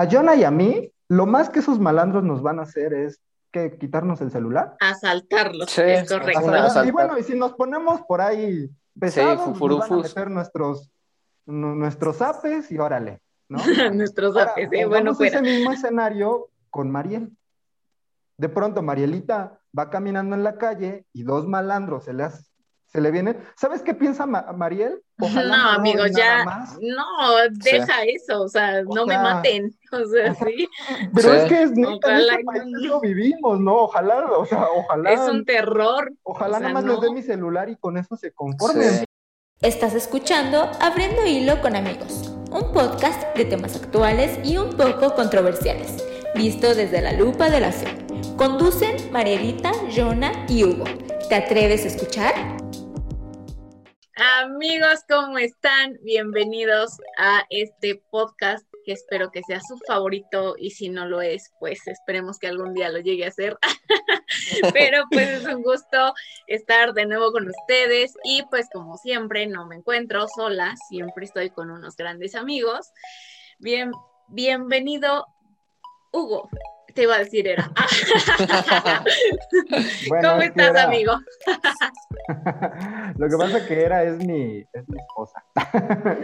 a Jonah y a mí, lo más que esos malandros nos van a hacer es que quitarnos el celular. Asaltarlos, Sí, es correcto. asaltar. y bueno, y si nos ponemos por ahí pesados, nos van a meter nuestros, nu- nuestros apes y órale, ¿no? Nuestros Ahora, apes, eh, bueno, fuera. ese mismo escenario con Mariel. De pronto Marielita va caminando en la calle y dos malandros se le, hace- se le vienen. ¿Sabes qué piensa Ma- Mariel? Ojalá No, amigos, ya, más. no, deja eso, o sea, O no me sea, maten, o sea, sí, Pero Sí. es que es neta, en Ojalá este y país no. lo vivimos, ¿no? Ojalá, o sea, ojalá, es un terror. ojalá o sea, nada más no. les dé mi celular y con eso se conformen. Sí. Estás escuchando Abriendo Hilo con Amigos, un podcast de temas actuales y un poco controversiales, visto desde la lupa de la fe. Conducen Marielita, Jonah y Hugo. ¿Te atreves a escuchar? Amigos, ¿cómo están? Bienvenidos a este podcast que espero que sea su favorito y si no lo es, pues esperemos que algún día lo llegue a ser. Pero pues es un gusto estar de nuevo con ustedes y pues como siempre no me encuentro sola, siempre estoy con unos grandes amigos. Bien, bienvenido Hugo. Te iba a decir era. Bueno, ¿Cómo estás, era- amigo? Lo que pasa que era es mi, es mi esposa.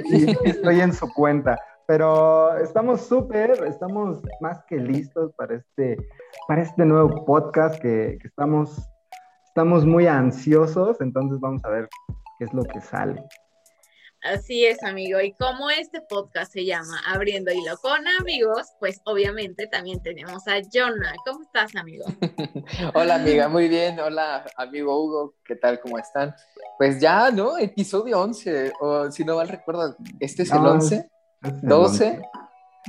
y estoy en su cuenta. Pero estamos súper, estamos más que listos para este, para este nuevo podcast que, que estamos, estamos muy ansiosos. Entonces vamos a ver qué es lo que sale. Así es, amigo. Y como este podcast se llama Abriendo Hilo con Amigos, pues obviamente también tenemos a Jonah. ¿Cómo estás, amigo? Hola amiga, muy bien. Hola amigo Hugo, ¿qué tal? ¿Cómo están? Pues ya, ¿no? Episodio 11, o si no mal recuerdo, ¿este es el No, 11? Es el ¿12?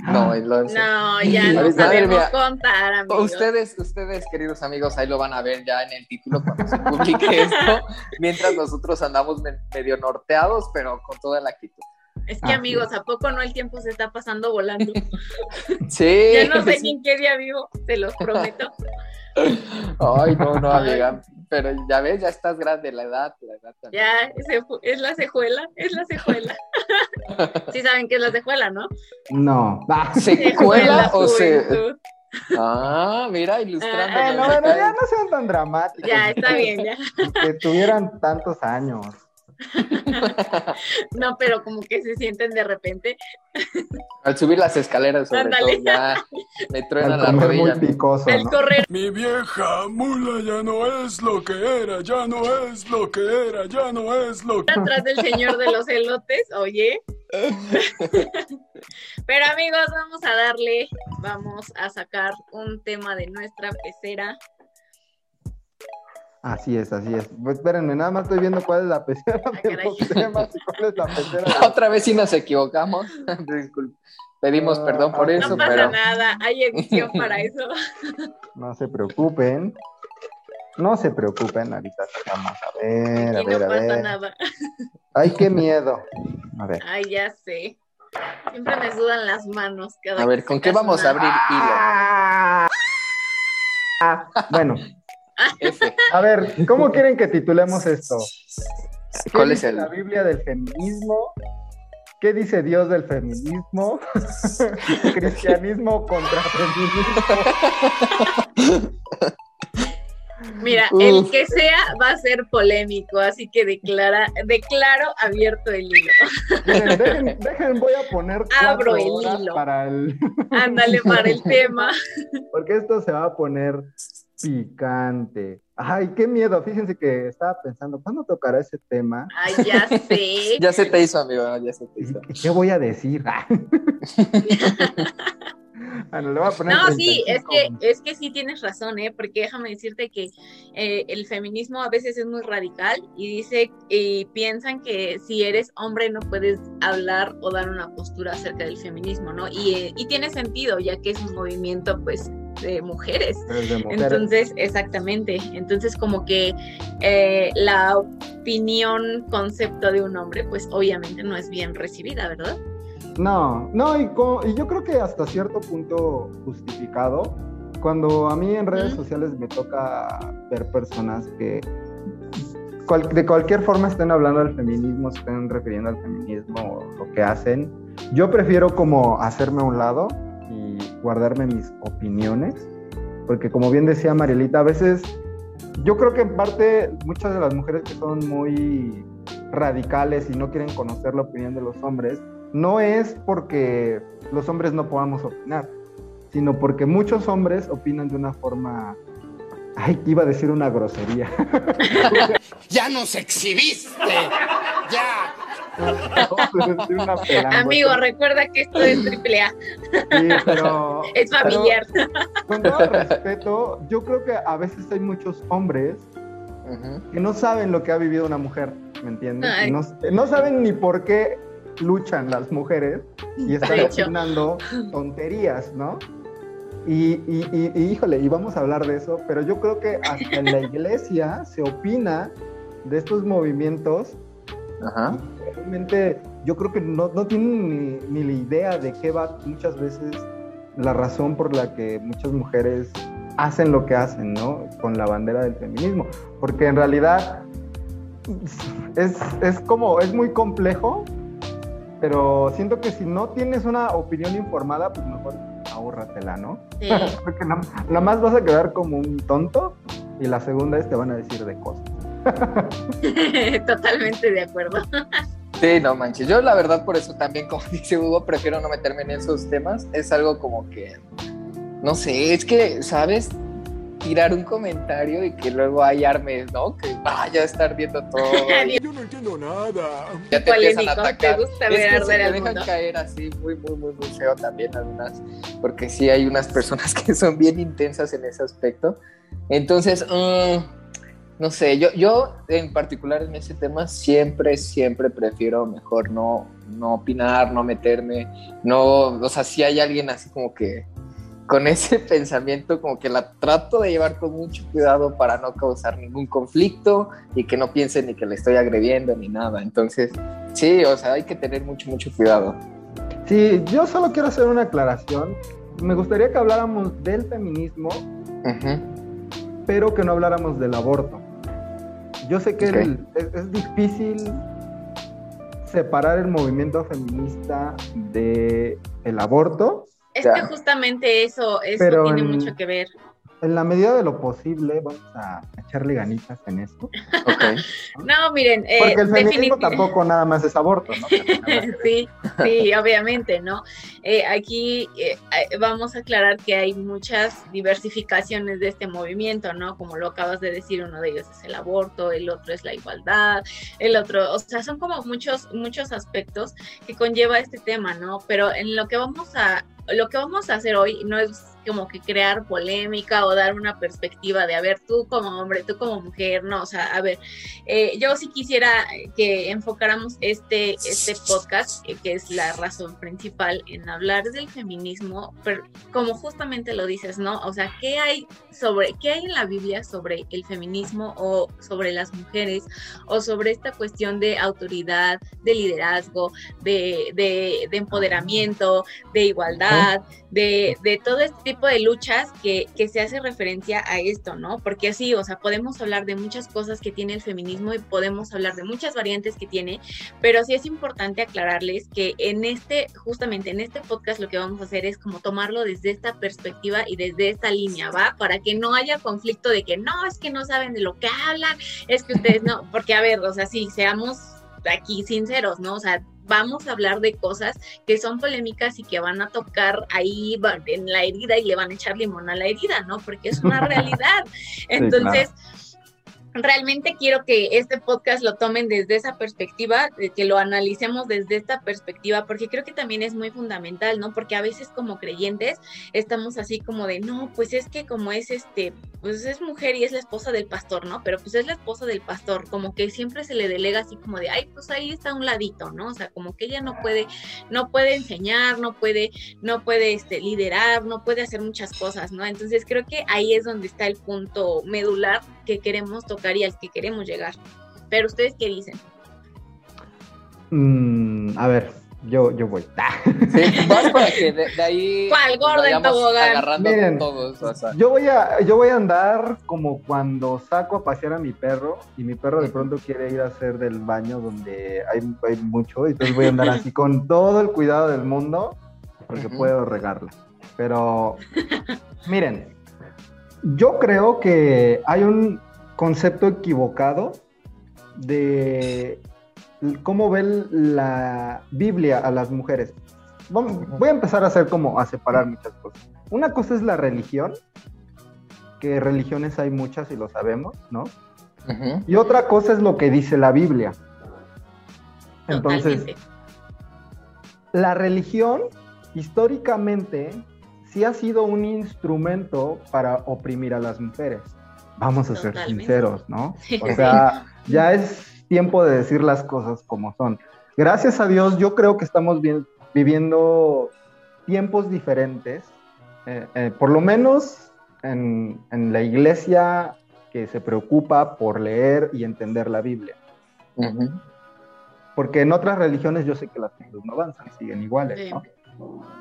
No, el 11. No, ya no sabemos mira, contar, amigo. Ustedes, ustedes, queridos amigos, ahí lo van a ver ya en el título cuando se publique esto, mientras nosotros andamos me- medio norteados, pero con toda la actitud. Es que, Así amigos. ¿a poco no el tiempo se está pasando volando? Sí. Ya no sé ni en qué día vivo, te los prometo. Ay, no, no, amiga. Pero ya ves, ya estás grande, la edad, la edad también. Ya, es la cejuela, es la cejuela. Sí saben qué es la cejuela, ¿no? No. Ah, ¿Secuela o se...? Ah, mira, ilustrando. Ah, Bueno, bueno, ya no sean tan dramáticos. Ya, está bien, ya. Que tuvieran tantos años. No, pero como que se sienten de repente. Al subir las escaleras, sobre Ándale. todo, ya me truena Al la muy rodilla. picoso, El ¿no? correr Mi vieja mula ya no es lo que era, ya no es lo que era, ya no es lo que... atrás del señor de los elotes, oye. Pero amigos, vamos a darle, vamos a sacar un tema de nuestra pecera. Así es, así es. Pues espérenme, nada más estoy viendo cuál es la pecera Ah, de los temas y cuál es la pecera. de- Otra vez sí nos equivocamos. Disculpe. Pedimos Ah, perdón por no eso, No pasa pero nada, hay edición para eso. No se preocupen. No se preocupen, ahorita vamos a ver, a Aquí ver, no a pasa ver. nada. Ay, qué miedo. A ver. Ay, ya sé. Siempre me sudan las manos. Cada a que ver, ¿con qué vamos a abrir hilo? Ah, bueno, F. a ver, ¿cómo quieren que titulemos esto? ¿Qué ¿Cuál es dice el? la Biblia del feminismo? ¿Qué dice Dios del feminismo? Cristianismo contra feminismo. Mira, Uf. el que sea va a ser polémico, así que declara, declaro abierto el hilo. Miren, dejen, dejen, voy a poner Abro el horas hilo. para el, Ándale para el tema. porque esto se va a poner picante. Ay, qué miedo. Fíjense que estaba pensando, ¿cuándo tocará ese tema? Ay, ya sé. Ya se te hizo, amigo, ya se te ¿Y hizo. ¿Qué voy a decir? bueno, le voy a poner No, sí, es 35 que, es que sí tienes razón, ¿eh? Porque déjame decirte que eh, el feminismo a veces es muy radical y dice y piensan que si eres hombre no puedes hablar o dar una postura acerca del feminismo, ¿no? Y, eh, y tiene sentido, ya que es un movimiento, pues, de mujeres. Pero de mujeres. Entonces, exactamente. Entonces, como que eh, la opinión, concepto de un hombre, pues obviamente no es bien recibida, ¿verdad? No, no, y, co- y yo creo que hasta cierto punto justificado. Cuando a mí en redes Ujú. sociales me toca ver personas que cual- de cualquier forma estén hablando del feminismo, estén refiriendo al feminismo o lo que hacen, yo prefiero como hacerme a un lado guardarme mis opiniones, porque como bien decía Marielita, a veces yo creo que en parte muchas de las mujeres que son muy radicales y no quieren conocer la opinión de los hombres, no es porque los hombres no podamos opinar, sino porque muchos hombres opinan de una forma... Ay, iba a decir una grosería. ¡Ya nos exhibiste! ¡Ya! Amigo, recuerda que esto es triple A. Sí, pero, es familiar. Pero, con todo respeto, yo creo que a veces hay muchos hombres que no saben lo que ha vivido una mujer, ¿me entiendes? No, no, saben ni por qué luchan las mujeres y están opinando tonterías, ¿no? Y, y, y, híjole, y vamos a hablar de eso, pero yo creo que hasta en la iglesia se opina de estos movimientos. Ajá. Realmente yo creo que no, no tienen ni, ni, la idea de qué va muchas veces la razón por la que muchas mujeres hacen lo que hacen, ¿no? Con la bandera del feminismo. Porque en realidad es, es como, es muy complejo, pero siento que si no tienes una opinión informada, pues mejor ahórratela, ¿no? Sí. Porque nada, más vas a quedar como un tonto y la segunda es te van a decir de cosas. Totalmente de acuerdo. Sí, no manches. Yo la verdad por eso también, como dice Hugo, prefiero no meterme en esos temas. Es algo como que, no sé, es que, ¿sabes? tirar un comentario y que luego hay armes, ¿no? Que vaya a estar viendo todo. Yo no entiendo nada. Ya te empiezan a atacar. es que se te dejan caer así muy, muy, muy, muy feo también algunas, porque sí hay unas personas que son bien intensas en ese aspecto. Entonces, um, no sé, yo, yo en particular en ese tema siempre, siempre prefiero mejor no, no opinar, no meterme, no, o sea, si hay alguien así como que con ese pensamiento como que la trato de llevar con mucho cuidado para no causar ningún conflicto y que no piense ni que le estoy agrediendo ni nada. Entonces, sí, o sea, hay que tener mucho, mucho cuidado. Sí, yo solo quiero hacer una aclaración. Me gustaría que habláramos del feminismo, pero que no habláramos del aborto. Yo sé que es, es difícil separar el movimiento feminista de el aborto, es que justamente eso, eso tiene mucho que ver. En la medida de lo posible, vamos a echarle ganitas en esto. Okay. no, miren. Eh, Porque el feminismo tampoco nada más es aborto, ¿no? sí, sí, obviamente, ¿no? Eh, aquí eh, vamos a aclarar que hay muchas diversificaciones de este movimiento, ¿no? Como lo acabas de decir, uno de ellos es el aborto, el otro es la igualdad, el otro, o sea, son como muchos, muchos aspectos que conlleva este tema, ¿no? Pero en lo que vamos a lo que vamos a hacer hoy no es como que crear polémica o dar una perspectiva de, a ver, tú como hombre, tú como mujer, no, o sea, a ver, eh, yo sí quisiera que enfocáramos este, este podcast, que es la razón principal en hablar del feminismo, pero como justamente lo dices, ¿no? O sea, ¿qué hay sobre, qué hay en la Biblia sobre el feminismo o sobre las mujeres o sobre esta cuestión de autoridad, de liderazgo, de, de, de empoderamiento, de igualdad, de, de todo este tipo de luchas que, que, se hace referencia a esto, ¿no? Porque así, o sea, podemos hablar de muchas cosas que tiene el feminismo y podemos hablar de muchas variantes que tiene, pero sí es importante aclararles que en este, justamente en este podcast lo que vamos a hacer es como tomarlo desde esta perspectiva y desde esta línea, ¿va? Para que no haya conflicto de que no, es que no saben de lo que hablan, es que ustedes no, porque a ver, o sea, sí, seamos aquí sinceros, ¿no? O sea, vamos a hablar de cosas que son polémicas y que van a tocar ahí en la herida y le van a echar limón a la herida, ¿no? Porque es una realidad. Entonces realmente quiero que este podcast lo tomen desde esa perspectiva, que lo analicemos desde esta perspectiva, porque creo que también es muy fundamental, ¿no? Porque a veces como creyentes estamos así como de, no, pues es que como es este, pues es mujer y es la esposa del pastor, ¿no? Pero pues es la esposa del pastor, como que siempre se le delega así como de, ay, pues ahí está un ladito, ¿no? O sea, como que ella no puede, no puede enseñar, no puede, no puede este, liderar, no puede hacer muchas cosas, ¿no? Entonces creo que ahí es donde está el punto medular que queremos tocar y al que queremos llegar. Pero ustedes qué dicen? Mm, a ver, yo, yo voy. Sí, vas para que de, ahí ¿Cuál gordo agarrando Miren, todos. O sea. Yo voy a, yo voy a andar como cuando saco a pasear a mi perro y mi perro de pronto quiere ir a hacer del baño donde hay, hay mucho, y entonces voy a andar así con todo el cuidado del mundo porque puedo regarla. Pero, miren, yo creo que hay un concepto equivocado de cómo ve la Biblia a las mujeres. Voy a empezar a hacer como a separar muchas cosas. Una cosa es la religión, que religiones hay muchas y lo sabemos, ¿no? Y otra cosa es lo que dice la Biblia. Entonces, la religión históricamente sí ha sido un instrumento para oprimir a las mujeres. Vamos a ser sinceros, ¿no? O sea, ya es tiempo de decir las cosas como son. Gracias a Dios, yo creo que estamos viviendo tiempos diferentes. Eh, eh, por lo menos en, la iglesia que se preocupa por leer y entender la Biblia. Porque en otras religiones yo sé que las cosas no avanzan, siguen iguales, ¿no?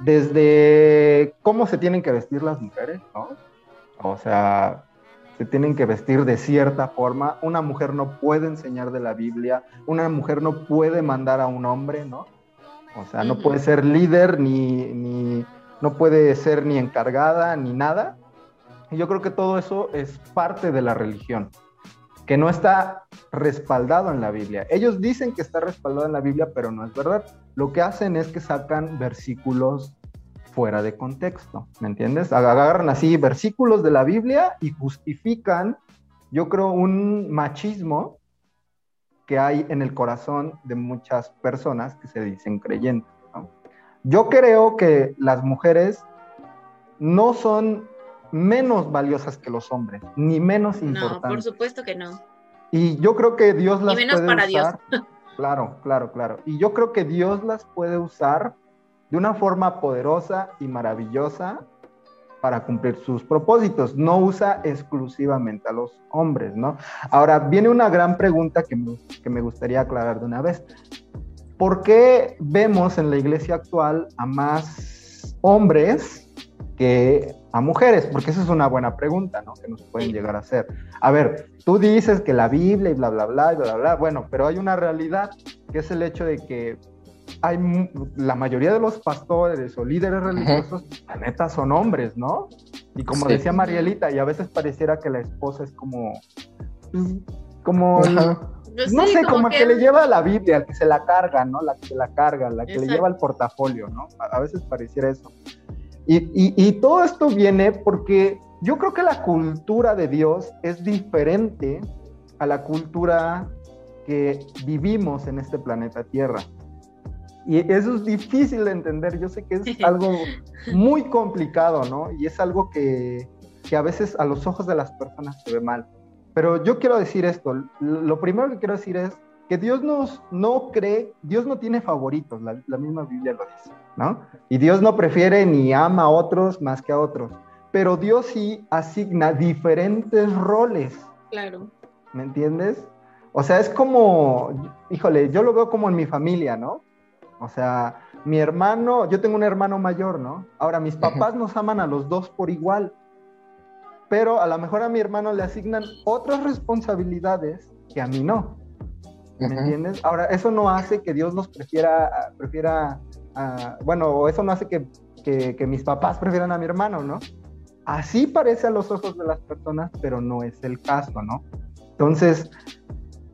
Desde cómo se tienen que vestir las mujeres, ¿no? O sea, se tienen que vestir de cierta forma. Una mujer no puede enseñar de la Biblia, una mujer no puede mandar a un hombre, ¿no? O sea, no puede ser líder, ni, ni, no puede ser ni encargada, ni nada. Y yo creo que todo eso es parte de la religión, que no está respaldado en la Biblia. Ellos dicen que está respaldado en la Biblia, pero no es verdad. Lo que hacen es que sacan versículos fuera de contexto, ¿me entiendes? Agarran así versículos de la Biblia y justifican, yo creo, un machismo que hay en el corazón de muchas personas que se dicen creyentes. Yo creo que las mujeres no son menos valiosas que los hombres, ni menos importantes. No, por supuesto que no. Y yo creo que Dios las puede para usar. Dios. Claro, claro, claro. Y yo creo que Dios las puede usar de una forma poderosa y maravillosa para cumplir sus propósitos. No usa exclusivamente a los hombres, ¿no? Ahora, viene una gran pregunta que que me gustaría aclarar de una vez. ¿Por qué vemos en la iglesia actual a más hombres que a mujeres? Porque esa es una buena pregunta, ¿no? Que nos pueden llegar a hacer. A ver, tú dices que la Biblia y bla, bla, bla, y bla, bla, bla. Bueno, pero hay una realidad que es el hecho de que hay la mayoría de los pastores o líderes religiosos, la neta, son hombres, ¿no? Y como decía Marielita, y a veces pareciera que la esposa es como, pues, como, no sé, como, que... que... le lleva la Biblia, al que se la carga, ¿no? La que se la carga, la que le lleva el portafolio, ¿no? A, veces pareciera eso. Y, todo esto viene porque yo creo que la cultura de Dios es diferente a la cultura que vivimos en este planeta Tierra. Y eso es difícil de entender. Yo sé que es algo muy complicado, ¿no? Y es algo que, que, a veces a los ojos de las personas se ve mal. Pero yo quiero decir esto. Lo primero que quiero decir es que Dios nos, no cree, Dios no tiene favoritos, la, la, misma Biblia lo dice, ¿no? Y Dios no prefiere ni ama a otros más que a otros, pero Dios sí asigna diferentes roles. Claro. ¿Me entiendes? O sea, es como, híjole, yo lo veo como en mi familia, ¿no? O sea, mi hermano, yo tengo un hermano mayor, ¿no? Ahora, mis papás nos aman a los dos por igual, pero a lo mejor a mi hermano le asignan otras responsabilidades que a mí no. ¿Me entiendes? Ahora, eso no hace que Dios nos prefiera, prefiera bueno, eso no hace que, que, mis papás prefieran a mi hermano, ¿no? Así parece a los ojos de las personas, pero no es el caso, ¿no? Entonces,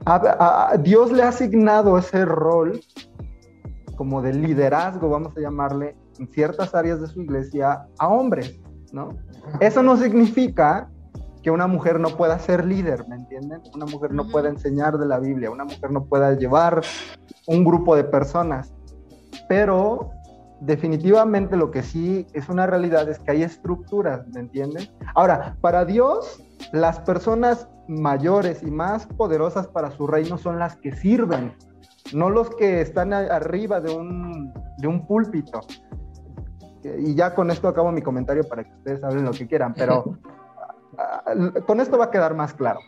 a, Dios le ha asignado ese rol como de liderazgo, vamos a llamarle, en ciertas áreas de su iglesia a hombres, ¿no? Eso no significa que una mujer no pueda ser líder, ¿me entienden? Una mujer no pueda enseñar de la Biblia, una mujer no pueda llevar un grupo de personas, pero definitivamente lo que sí es una realidad es que hay estructuras, ¿me entienden? Ahora, para Dios, las personas mayores y más poderosas para su reino son las que sirven, no los que están arriba de un, de un púlpito. Y ya con esto acabo mi comentario para que ustedes hablen lo que quieran, pero con esto va a quedar más claro.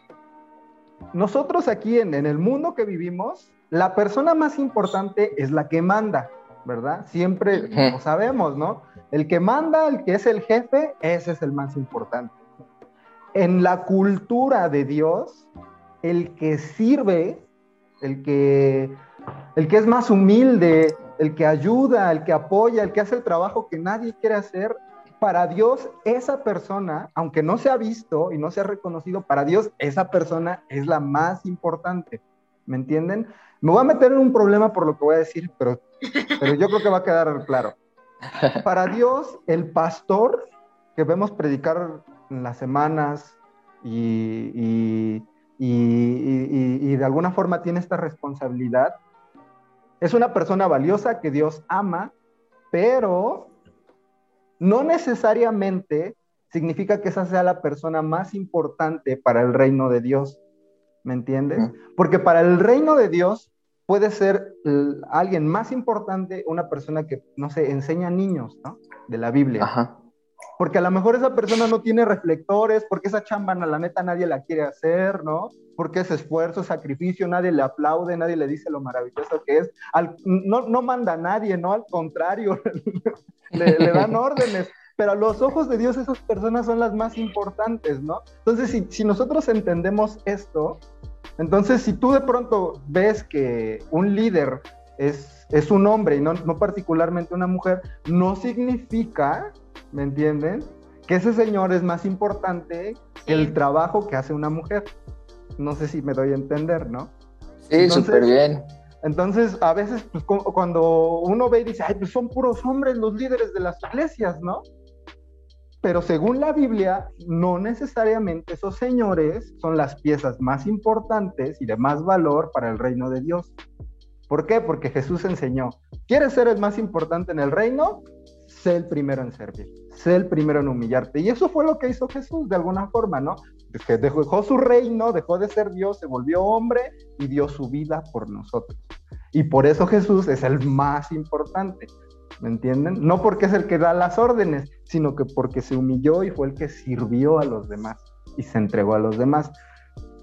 Nosotros aquí en, el mundo que vivimos, la persona más importante es la que manda, ¿verdad? Siempre lo sabemos, ¿no? El que manda, el que es el jefe, ese es el más importante. En la cultura de Dios, el que sirve, el que, el que es más humilde, el que ayuda, el que apoya, el que hace el trabajo que nadie quiere hacer, para Dios esa persona, aunque no se ha visto y no se ha reconocido, para Dios esa persona es la más importante. ¿Me entienden? Me voy a meter en un problema por lo que voy a decir, pero, pero yo creo que va a quedar claro. Para Dios, el pastor que vemos predicar en las semanas y, y, de alguna forma tiene esta responsabilidad, es una persona valiosa que Dios ama, pero no necesariamente significa que esa sea la persona más importante para el reino de Dios. ¿Me entiendes? Porque para el reino de Dios puede ser alguien más importante, una persona que, no sé, enseña niños, ¿no? De la Biblia. Ajá. Porque a lo mejor esa persona no tiene reflectores, porque esa chamba, la neta, nadie la quiere hacer, ¿no? Porque ese esfuerzo, sacrificio, nadie le aplaude, nadie le dice lo maravilloso que es. no, no manda a nadie, ¿no? Al contrario, le, dan órdenes pero a los ojos de Dios esas personas son las más importantes, ¿no? Entonces, si, si, nosotros entendemos esto, entonces, si tú de pronto ves que un líder es, es un hombre y no, no particularmente una mujer, no significa, ¿me entienden? Que ese señor es más importante que el trabajo que hace una mujer. No sé si me doy a entender, ¿no? Sí, súper bien. Entonces, a veces, pues, cuando uno ve y dice, ay, pues son puros hombres los líderes de las iglesias, ¿no? Pero según la Biblia, no necesariamente esos señores son las piezas más importantes y de más valor para el reino de Dios. ¿Por qué? Porque Jesús enseñó, ¿quieres ser el más importante en el reino? Sé el primero en servir, sé el primero en humillarte. Y eso fue lo que hizo Jesús de alguna forma, ¿no? Que dejó su reino, dejó de ser Dios, se volvió hombre y dio su vida por nosotros. Y por eso Jesús es el más importante. ¿me entienden? No porque es el que da las órdenes, sino que porque se humilló y fue el que sirvió a los demás y se entregó a los demás.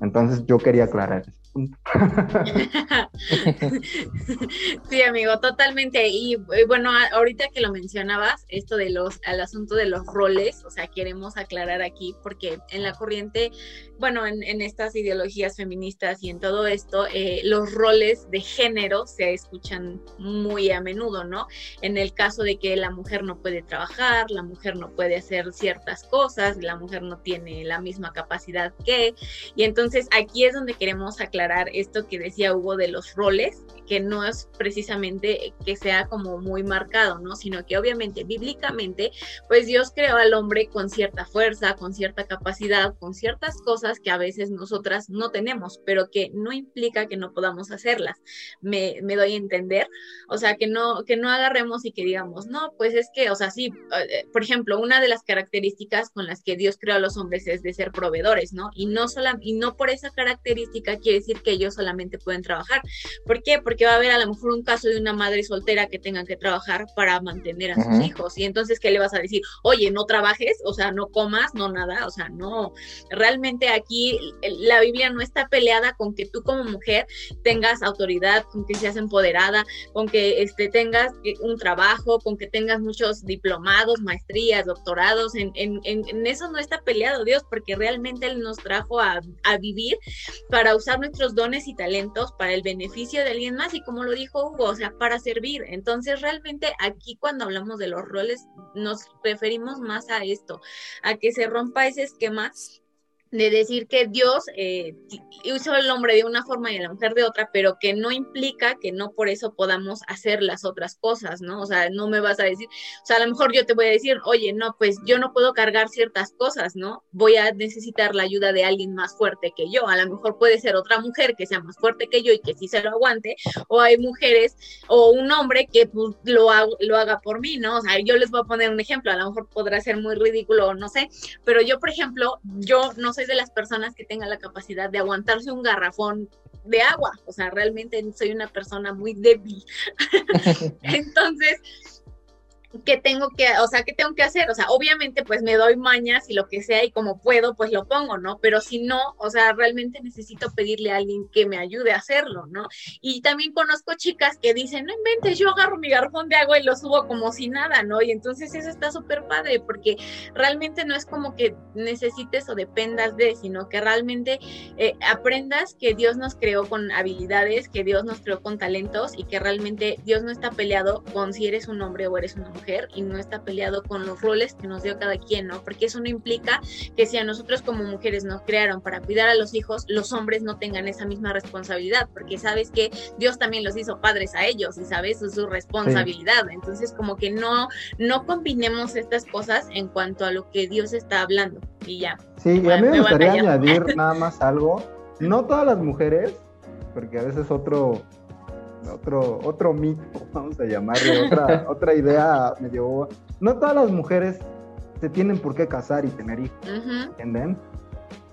Entonces yo quería aclarar eso. sí, amigo, totalmente. Y eh, bueno, ahorita que lo mencionabas, esto de los, al asunto de los roles, o sea, queremos aclarar aquí, porque en la corriente, bueno, en, estas ideologías feministas y en todo esto, eh, los roles de género se escuchan muy a menudo, ¿no? En el caso de que la mujer no puede trabajar, la mujer no puede hacer ciertas cosas, la mujer no tiene la misma capacidad que, y entonces aquí es donde queremos aclarar esto que decía Hugo de los roles, que no es precisamente que sea como muy marcado, ¿no? Sino que obviamente bíblicamente, pues Dios creó al hombre con cierta fuerza, con cierta capacidad, con ciertas cosas que a veces nosotras no tenemos, pero que no implica que no podamos hacerlas. Me, me doy a entender, o sea, que no, que no agarremos y que digamos, no, pues es que, o sea, sí, eh, por ejemplo, una de las características con las que Dios creó a los hombres es de ser proveedores, ¿no? Y no, sola, y no por esa característica quiere decir que ellos solamente pueden trabajar. ¿Por qué? Porque va a haber a lo mejor un caso de una madre soltera que tenga que trabajar para mantener a sus hijos. Y entonces, ¿qué le vas a decir? Oye, no trabajes, o sea, no comas, no nada, o sea, no. Realmente aquí la Biblia no está peleada con que tú como mujer tengas autoridad, con que seas empoderada, con que este, tengas un trabajo, con que tengas muchos diplomados, maestrías, doctorados. En, en, en, eso no está peleado Dios, porque realmente Él nos trajo a, a vivir para usar nuestro dones y talentos para el beneficio de alguien más y como lo dijo Hugo, o sea, para servir. Entonces, realmente aquí cuando hablamos de los roles nos referimos más a esto, a que se rompa ese esquema de decir que Dios eh, hizo al hombre de una forma y a la mujer de otra, pero que no implica que no por eso podamos hacer las otras cosas, ¿no? O sea, no me vas a decir, o sea, a lo mejor yo te voy a decir, oye, no, pues yo no puedo cargar ciertas cosas, ¿no? Voy a necesitar la ayuda de alguien más fuerte que yo. A lo mejor puede ser otra mujer que sea más fuerte que yo y que sí se lo aguante, o hay mujeres o un hombre que pues, lo, lo haga por mí, ¿no? O sea, yo les voy a poner un ejemplo, a lo mejor podrá ser muy ridículo, no sé, pero yo, por ejemplo, yo no sé soy de las personas que tengan la capacidad de aguantarse un garrafón de agua, o sea, realmente soy una persona muy débil. Entonces, ¿qué tengo que, o sea, qué tengo que hacer? O sea, obviamente pues me doy mañas y lo que sea y como puedo pues lo pongo, ¿no? Pero si no, o sea, realmente necesito pedirle a alguien que me ayude a hacerlo, ¿no? Y también conozco chicas que dicen, no inventes, yo agarro mi garrafón de agua y lo subo como si nada, ¿no? Y entonces eso está súper padre porque realmente no es como que necesites o dependas de, sino que realmente eh, aprendas que Dios nos creó con habilidades, que Dios nos creó con talentos y que realmente Dios no está peleado con si eres un hombre o eres una mujer mujer y no está peleado con los roles que nos dio cada quien, ¿no? Porque eso no implica que si a nosotros como mujeres nos crearon para cuidar a los hijos, los hombres no tengan esa misma responsabilidad, porque sabes que Dios también los hizo padres a ellos y sabes, es su responsabilidad. Entonces, como que no, no combinemos estas cosas en cuanto a lo que Dios está hablando y ya. Sí, y a mí me gustaría añadir nada más algo. No todas las mujeres, porque a veces otro otro, otro mito, vamos a llamarle, otra, otra idea medio No todas las mujeres se tienen por qué casar y tener hijos, ¿entienden?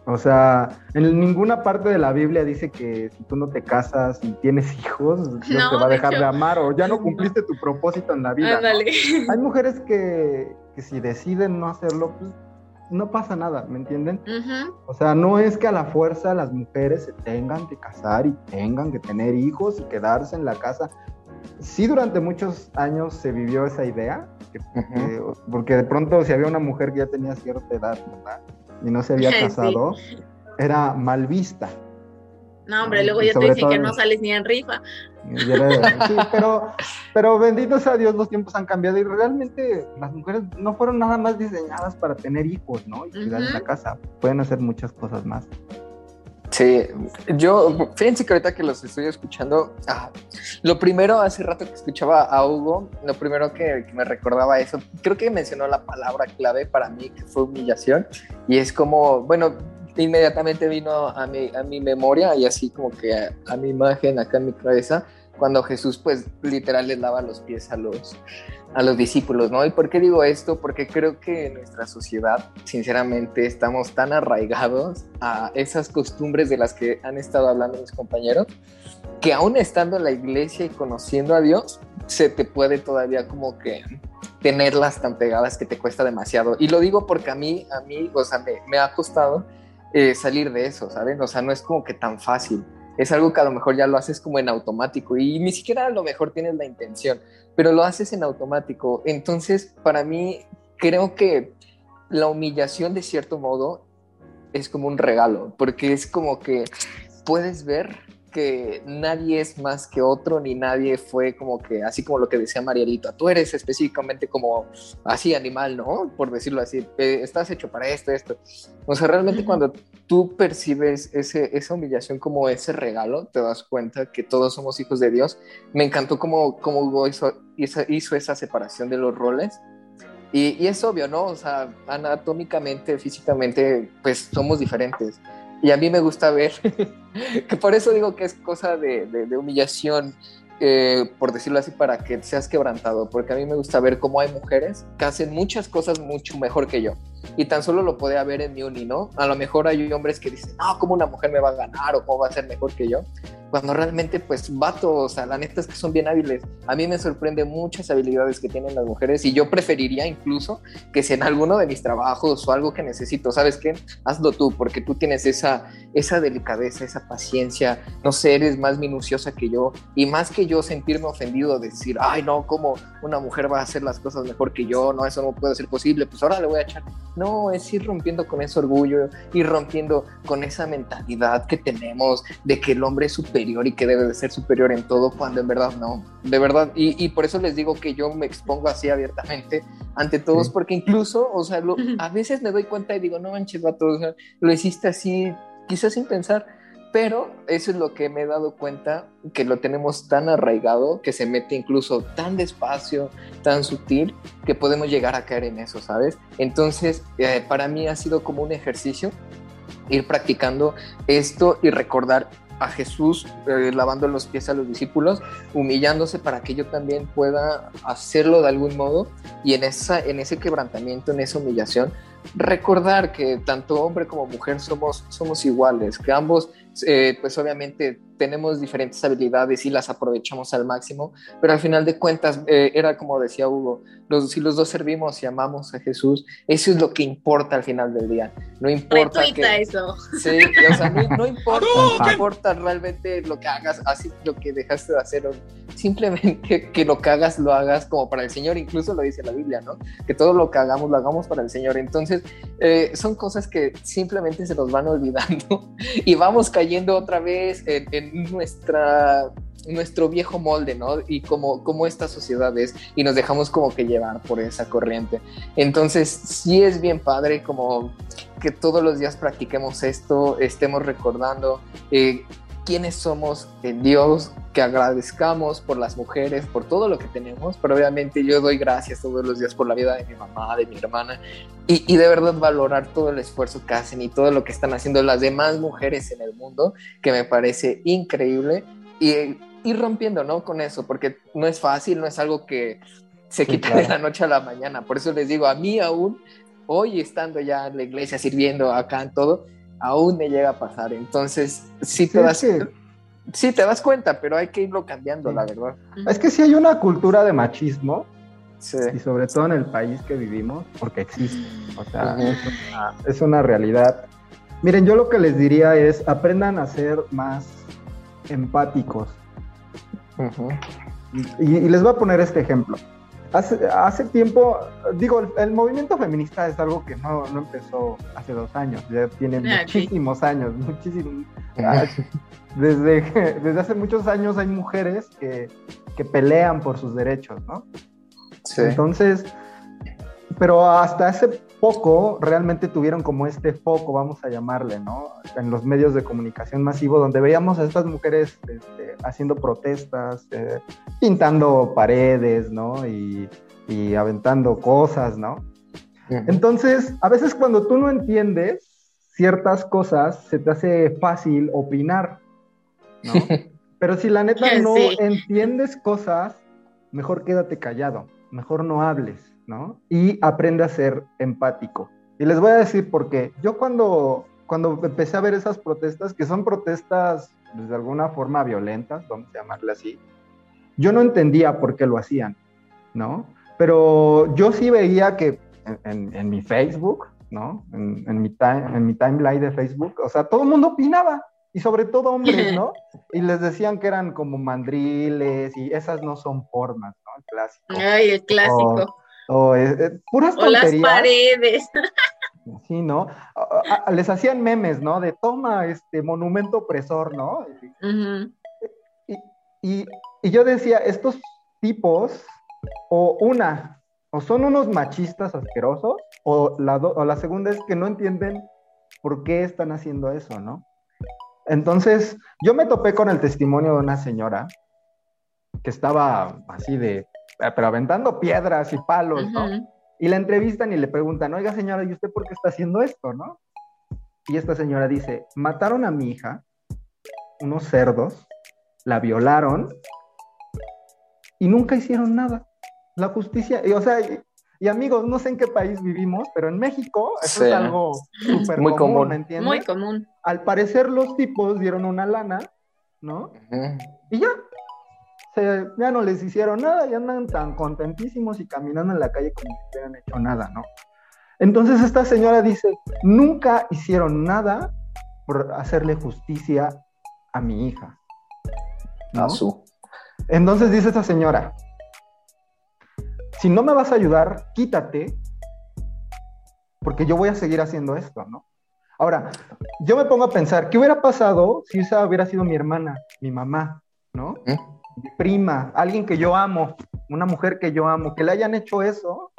O sea, en ninguna parte de la Biblia dice que si tú no te casas y tienes hijos, Dios te va a dejar de, amar o ya no cumpliste tu propósito en la vida. Hay mujeres que, que si deciden no hacerlo, pues no pasa nada, ¿me entienden? O sea, no es que a la fuerza las mujeres se tengan que casar y tengan que tener hijos y quedarse en la casa. Sí, durante muchos años se vivió esa idea, porque de pronto si había una mujer que ya tenía cierta edad, ¿verdad? Y no se había casado, era mal vista. No, hombre, luego ya te dicen que no sales ni en rifa. Sí, pero, pero bendito sea Dios, los tiempos han cambiado y realmente las mujeres no fueron nada más diseñadas para tener hijos, ¿no? Y cuidar en la casa. Pueden hacer muchas cosas más. Sí, yo, fíjense que ahorita que los estoy escuchando, ah, lo primero, hace rato que escuchaba a Hugo, lo primero que, que, me recordaba eso, creo que mencionó la palabra clave para mí, que fue humillación, y es como, bueno, inmediatamente vino a mi, a mi memoria y así como que a, mi imagen acá en mi cabeza, cuando Jesús pues literal les lava los pies a los, a los discípulos, ¿no? ¿Y por qué digo esto? Porque creo que en nuestra sociedad, sinceramente, estamos tan arraigados a esas costumbres de las que han estado hablando mis compañeros, que aún estando en la iglesia y conociendo a Dios, se te puede todavía como que tenerlas tan pegadas que te cuesta demasiado. Y lo digo porque a mí, a mí, o sea, me, me ha costado eh, salir de eso, ¿saben? O sea, no es como que tan fácil. Es algo que a lo mejor ya lo haces como en automático y ni siquiera a lo mejor tienes la intención, pero lo haces en automático. Entonces, para mí, creo que la humillación de cierto modo es como un regalo, porque es como que puedes ver que nadie es más que otro, ni nadie fue como que, así como lo que decía Marielito, tú eres específicamente como así animal, ¿no? Por decirlo así, estás hecho para esto, esto. O sea, realmente cuando tú percibes ese, esa humillación como ese regalo, te das cuenta que todos somos hijos de Dios. Me encantó cómo, cómo Hugo hizo, hizo, esa separación de los roles. Y, y, es obvio, ¿no? O sea, anatómicamente, físicamente, pues somos diferentes. Y a mí me gusta ver, que por eso digo que es cosa de, de, humillación, eh, por decirlo así, para que seas quebrantado, porque a mí me gusta ver cómo hay mujeres que hacen muchas cosas mucho mejor que yo. Y tan solo lo podía ver en mi uni, ¿no? A lo mejor hay hombres que dicen, no, ¿cómo una mujer me va a ganar o cómo va a ser mejor que yo? cuando realmente pues vatos, o sea, la neta es que son bien hábiles. A mí me sorprende muchas habilidades que tienen las mujeres y yo preferiría incluso que si en alguno de mis trabajos o algo que necesito, ¿sabes qué? Hazlo tú, porque tú tienes esa, esa delicadeza, esa paciencia, no sé, eres más minuciosa que yo y más que yo sentirme ofendido, de decir, ay no, ¿cómo una mujer va a hacer las cosas mejor que yo? No, eso no puede ser posible, pues ahora le voy a echar. No, es ir rompiendo con ese orgullo, ir rompiendo con esa mentalidad que tenemos de que el hombre es superior y que debe de ser superior en todo, cuando en verdad no. De verdad, y, por eso les digo que yo me expongo así abiertamente ante todos, porque incluso, o sea, a veces me doy cuenta y digo, no manches, vato, o sea, lo hiciste así, quizás sin pensar, pero eso es lo que me he dado cuenta, que lo tenemos tan arraigado, que se mete incluso tan despacio, tan sutil, que podemos llegar a caer en eso, ¿sabes? Entonces, eh, para mí ha sido como un ejercicio ir practicando esto y recordar a Jesús eh, lavando los pies a los discípulos, humillándose para que yo también pueda hacerlo de algún modo y en, esa, en ese quebrantamiento, en esa humillación, recordar que tanto hombre como mujer somos, somos iguales, que ambos eh, pues obviamente tenemos diferentes habilidades y las aprovechamos al máximo, pero al final de cuentas eh, era como decía Hugo, los, si los dos servimos y amamos a Jesús, eso es lo que importa al final del día. No importa que, eso. Sí, o sea, no, importa, no importa realmente lo que hagas, así lo que dejaste de hacer, simplemente que lo que hagas lo hagas como para el Señor, incluso lo dice la Biblia, ¿no? Que todo lo que hagamos lo hagamos para el Señor. Entonces, eh, son cosas que simplemente se nos van olvidando y vamos cayendo otra vez en, nuestra nuestro viejo molde, ¿no? Y como, como esta sociedad es, y nos dejamos como que llevar por esa corriente. Entonces, sí es bien padre como que todos los días practiquemos esto, estemos recordando eh, quiénes somos en Dios, que agradezcamos por las mujeres, por todo lo que tenemos, pero obviamente yo doy gracias todos los días por la vida de mi mamá, de mi hermana, y, y, de verdad valorar todo el esfuerzo que hacen y todo lo que están haciendo las demás mujeres en el mundo, que me parece increíble, y ir rompiendo, ¿no? Con eso, porque no es fácil, no es algo que se quita de la noche a la mañana, por eso les digo, a mí aún, hoy estando ya en la iglesia, sirviendo acá en todo, aún me llega a pasar. Entonces, sí te, das, sí te das cuenta, pero hay que irlo cambiando, la verdad. Es que sí hay una cultura de machismo, y sobre todo en el país que vivimos, porque existe. O sea, es, una, realidad. Miren, yo lo que les diría es, aprendan a ser más empáticos. y les voy a poner este ejemplo. Hace, tiempo, digo, el, movimiento feminista es algo que no, empezó hace dos años, ya tiene ah, muchísimos años, muchísimos. Desde, desde hace muchos años hay mujeres que, que pelean por sus derechos, ¿no? Sí. Entonces, pero hasta hace poco realmente tuvieron como este foco, vamos a llamarle, ¿no? En los medios de comunicación masivo, donde veíamos a estas mujeres este, haciendo protestas, eh, pintando paredes, ¿no? Y, y, aventando cosas, ¿no? Entonces, a veces cuando tú no entiendes ciertas cosas, se te hace fácil opinar, ¿no? Pero si la neta no entiendes cosas, mejor quédate callado, mejor no hables. ¿No? Y aprende a ser empático. Y les voy a decir por qué. Yo cuando, cuando empecé a ver esas protestas, que son protestas pues, de alguna forma violentas, vamos a llamarle así, yo no entendía por qué lo hacían, ¿no? Pero yo sí veía que en, mi Facebook, ¿no? En, mi en mi timeline de Facebook, o sea, todo el mundo opinaba, y sobre todo hombres, ¿no? Y les decían que eran como mandriles y esas no son formas, ¿no? El clásico. Ay, el clásico. O puras o las paredes. Sí, ¿no? Les hacían memes, ¿no? De toma este monumento opresor, ¿no? y, yo decía, estos tipos, o una, o son unos machistas asquerosos, o la, o la segunda es que no entienden por qué están haciendo eso, ¿no? Entonces, yo me topé con el testimonio de una señora que estaba así de eh, pero aventando piedras y palos, ¿no? Y la entrevistan y le preguntan, oiga señora, ¿y usted por qué está haciendo esto, no? Y esta señora dice, mataron a mi hija, unos cerdos, la violaron y nunca hicieron nada. La justicia, y, o sea, y, amigos, no sé en qué país vivimos, pero en México eso es algo súper común, común, ¿me entiendes? Muy común. Al parecer los tipos dieron una lana, ¿no? Y ya, ya no les hicieron nada y andan tan contentísimos y caminando en la calle como si hubieran hecho nada, ¿no? Entonces esta señora dice, nunca hicieron nada por hacerle justicia a mi hija. ¿no? su. Entonces dice esta señora, si no me vas a ayudar, quítate, porque yo voy a seguir haciendo esto, ¿no? Ahora, yo me pongo a pensar, ¿qué hubiera pasado si esa hubiera sido mi hermana, mi mamá, ¿no? ¿Eh? Mi prima, alguien que yo amo, una mujer que yo amo, que le hayan hecho eso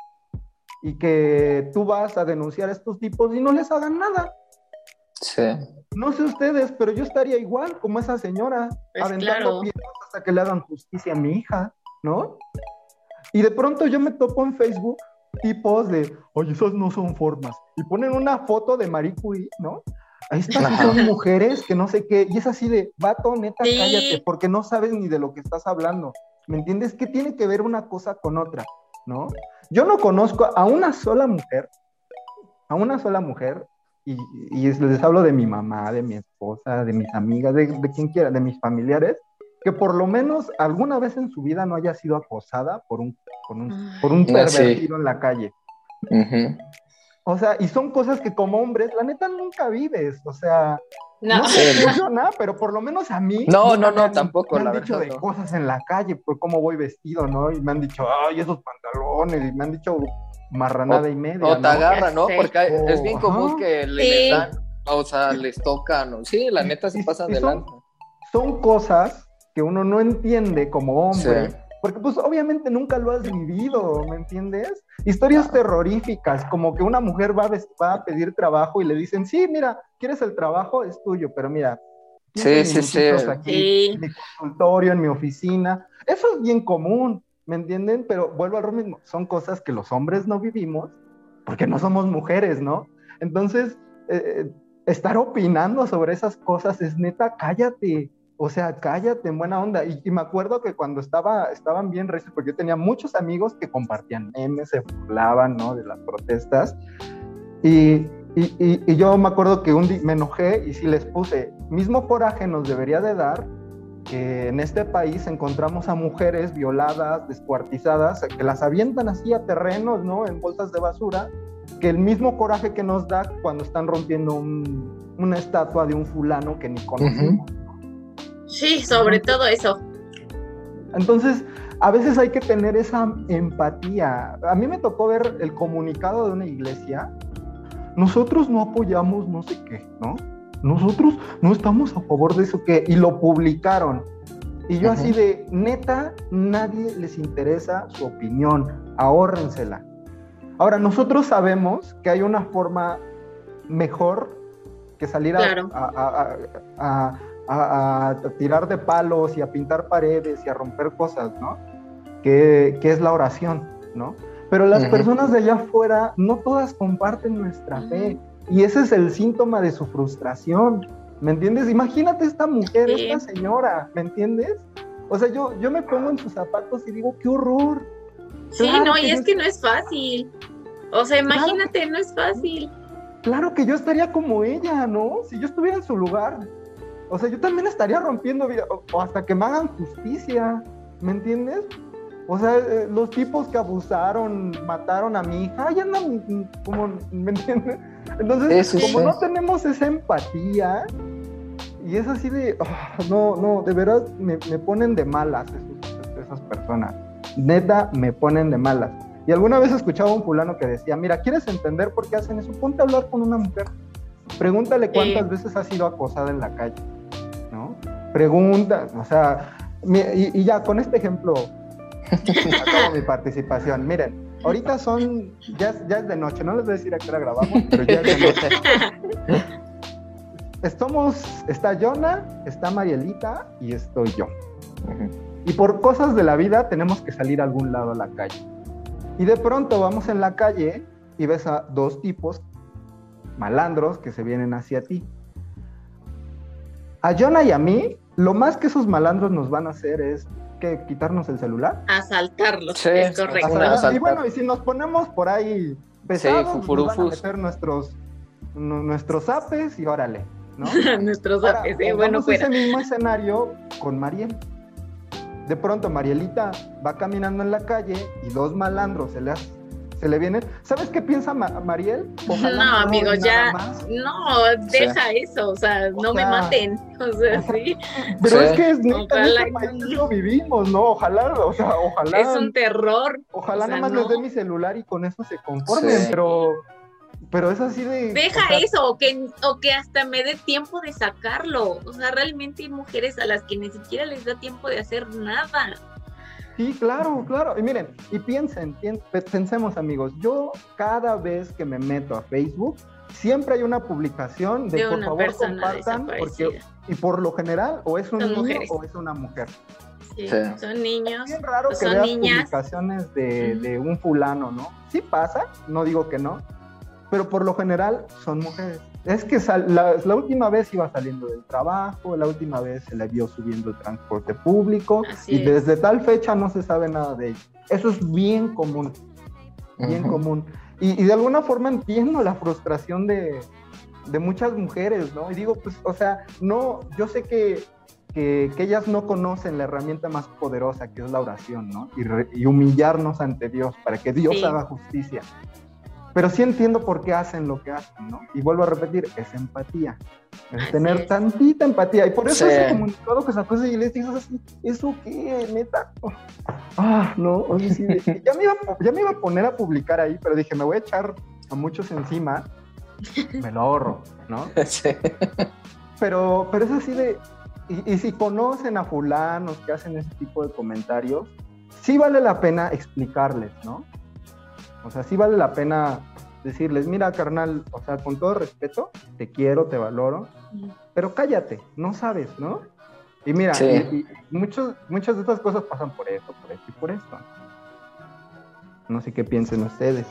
y que tú vas a denunciar a estos tipos y no les hagan nada. Sí. No sé ustedes, pero yo estaría igual como esa señora, pues aventando hasta que le hagan justicia a mi hija, ¿no? Y de pronto yo me topo en Facebook tipos de, oye, esas no son formas. Y ponen una foto de Marie Curie, ¿no? Ahí están, son mujeres que no sé qué, y es así de, vato, neta, cállate, porque no sabes ni de lo que estás hablando. ¿Me entiendes? ¿Qué tiene que ver una cosa con otra? ¿No? Yo no conozco a una sola mujer, a una sola mujer, y, les hablo de mi mamá, de mi esposa, de mis amigas, de, quien quiera, de mis familiares, que por lo menos alguna vez en su vida no haya sido acosada por un, por un, por un pervertido en la calle. O sea, y son cosas que como hombres, la neta, nunca vives. O sea, no, sé nada, pero por lo menos a mí. No, no, no, tampoco. Me han dicho de cosas en la calle, por cómo voy vestido, ¿no? Y me han dicho, ay, esos pantalones, y me han dicho marranada y media. O te agarran, ¿no? Porque es bien común que les dan, o sea, les tocan, ¿no? Sí, la neta sí pasa adelante. Son, son cosas que uno no entiende como hombre. Porque pues obviamente nunca lo has vivido, ¿me entiendes? Historias terroríficas, como que una mujer va a, va a pedir trabajo y le dicen, sí, mira, ¿quieres el trabajo? Es tuyo, pero mira, sí, sí, sí. Aquí, en mi consultorio, en mi oficina. Eso es bien común, ¿me entienden? Pero vuelvo al mismo, son cosas que los hombres no vivimos porque no somos mujeres, ¿no? Entonces, eh, estar opinando sobre esas cosas es neta, cállate, o sea, cállate en buena onda. Y, me acuerdo que cuando estaba, estaban bien recios, porque yo tenía muchos amigos que compartían memes, se burlaban, ¿no? De las protestas. Y, y, y yo me acuerdo que un día me enojé y sí les puse, mismo coraje nos debería de dar que en este país encontramos a mujeres violadas, descuartizadas, que las avientan así a terrenos, ¿no? En bolsas de basura, que el mismo coraje que nos da cuando están rompiendo una estatua de un fulano que ni conocemos. Sí, sobre todo eso. Entonces, a veces hay que tener esa empatía. A mí me tocó ver el comunicado de una iglesia. Nosotros no apoyamos no sé qué, ¿no? Nosotros no estamos a favor de eso que... Y lo publicaron. Y yo así de, neta, nadie les interesa su opinión. Ahórrensela. Ahora, nosotros sabemos que hay una forma mejor que salir a, a, tirar de palos y a pintar paredes y a romper cosas, ¿no? Que, es la oración, ¿no? Pero las personas de allá afuera no todas comparten nuestra fe y ese es el síntoma de su frustración, ¿me entiendes? Imagínate esta mujer, esta señora, ¿me entiendes? O sea, yo, yo me pongo en sus zapatos y digo, qué horror. Sí, no, y es que no es fácil. O sea, imagínate, no es fácil. Claro que yo estaría como ella, ¿no? Si yo estuviera en su lugar, o sea, yo también estaría rompiendo vida, o, hasta que me hagan justicia, ¿me entiendes? O sea, eh, los tipos que abusaron, mataron a mi hija, ya andan como, ¿me entiendes? Entonces, como no tenemos esa empatía, y es así de, ah, no, no, de verdad me, ponen de malas esas personas. Neta, me ponen de malas. Y alguna vez escuchaba a un fulano que decía, mira, ¿quieres entender por qué hacen eso? Ponte a hablar con una mujer. Pregúntale cuántas veces ha sido acosada en la calle preguntas, o sea, y, ya con este ejemplo acabo mi participación. Miren, ahorita son, ya, ya, es de noche, no les voy a decir a qué hora grabamos, pero ya es de noche. Estamos, está Jonah, está Marielita y estoy yo. Y por cosas de la vida tenemos que salir a algún lado a la calle. Y de pronto vamos en la calle y ves a dos tipos malandros que se vienen hacia ti. A Jonah y a mí lo más que esos malandros nos van a hacer es que quitarnos el celular. Asaltarlos, es correcto. y bueno, y si nos ponemos por ahí pesados, sí, nos van a meter nuestros, nuestros apes y órale, ¿no? nuestros apes, sí, bueno, pues. ese mismo escenario con Mariel. De pronto Marielita va caminando en la calle y dos malandros se le, se le vienen. ¿Sabes qué piensa Mariel? no, amigo, ya. No, deja eso, o sea, no me maten. O sea, sí. Pero es que es neta, en vivimos, ¿no? Ojalá, o sea, ojalá. Es un terror. Ojalá nada más les dé mi celular y con eso se conformen, pero. Pero es así de. Deja eso, o que, o que hasta me dé tiempo de sacarlo. O sea, realmente hay mujeres a las que ni siquiera les da tiempo de hacer nada. Sí, claro, claro. Y miren, y piensen, pensemos amigos, yo cada vez que me meto a Facebook, siempre hay una publicación de, por favor compartan, porque, y por lo general, o es un niño o es una mujer. Sí, son niños. Es raro que veas publicaciones de, de un fulano, ¿no? Sí pasa, no digo que no, pero por lo general son mujeres. Es que la, última vez iba saliendo del trabajo, la última vez se le vio subiendo el transporte público y desde tal fecha no se sabe nada de ella. Eso es bien común, bien común. Y, de alguna forma entiendo la frustración de, muchas mujeres, ¿no? Y digo, pues, o sea, no, yo sé que, que, ellas no conocen la herramienta más poderosa que es la oración, ¿no? Y, humillarnos ante Dios para que Dios haga justicia. Pero sí entiendo por qué hacen lo que hacen, ¿no? Y vuelvo a repetir, es empatía. Es tener tantita empatía. Y por eso ese comunicado que sacó ese iglesia dices así, ¿eso qué, neta? Ah, no, oye, sí, ya, me iba, ya me iba a poner a publicar ahí, pero dije, me voy a echar a muchos encima, me lo ahorro, ¿no? Sí. Pero, pero es así de, y, si conocen a fulanos que hacen ese tipo de comentarios, sí vale la pena explicarles, ¿no? O sea, sí vale la pena decirles, mira, carnal, o sea, con todo respeto, te quiero, te valoro, pero cállate, no sabes, ¿no? Y mira, muchos, muchas de estas cosas pasan por eso, por esto y por esto. No sé qué piensen ustedes.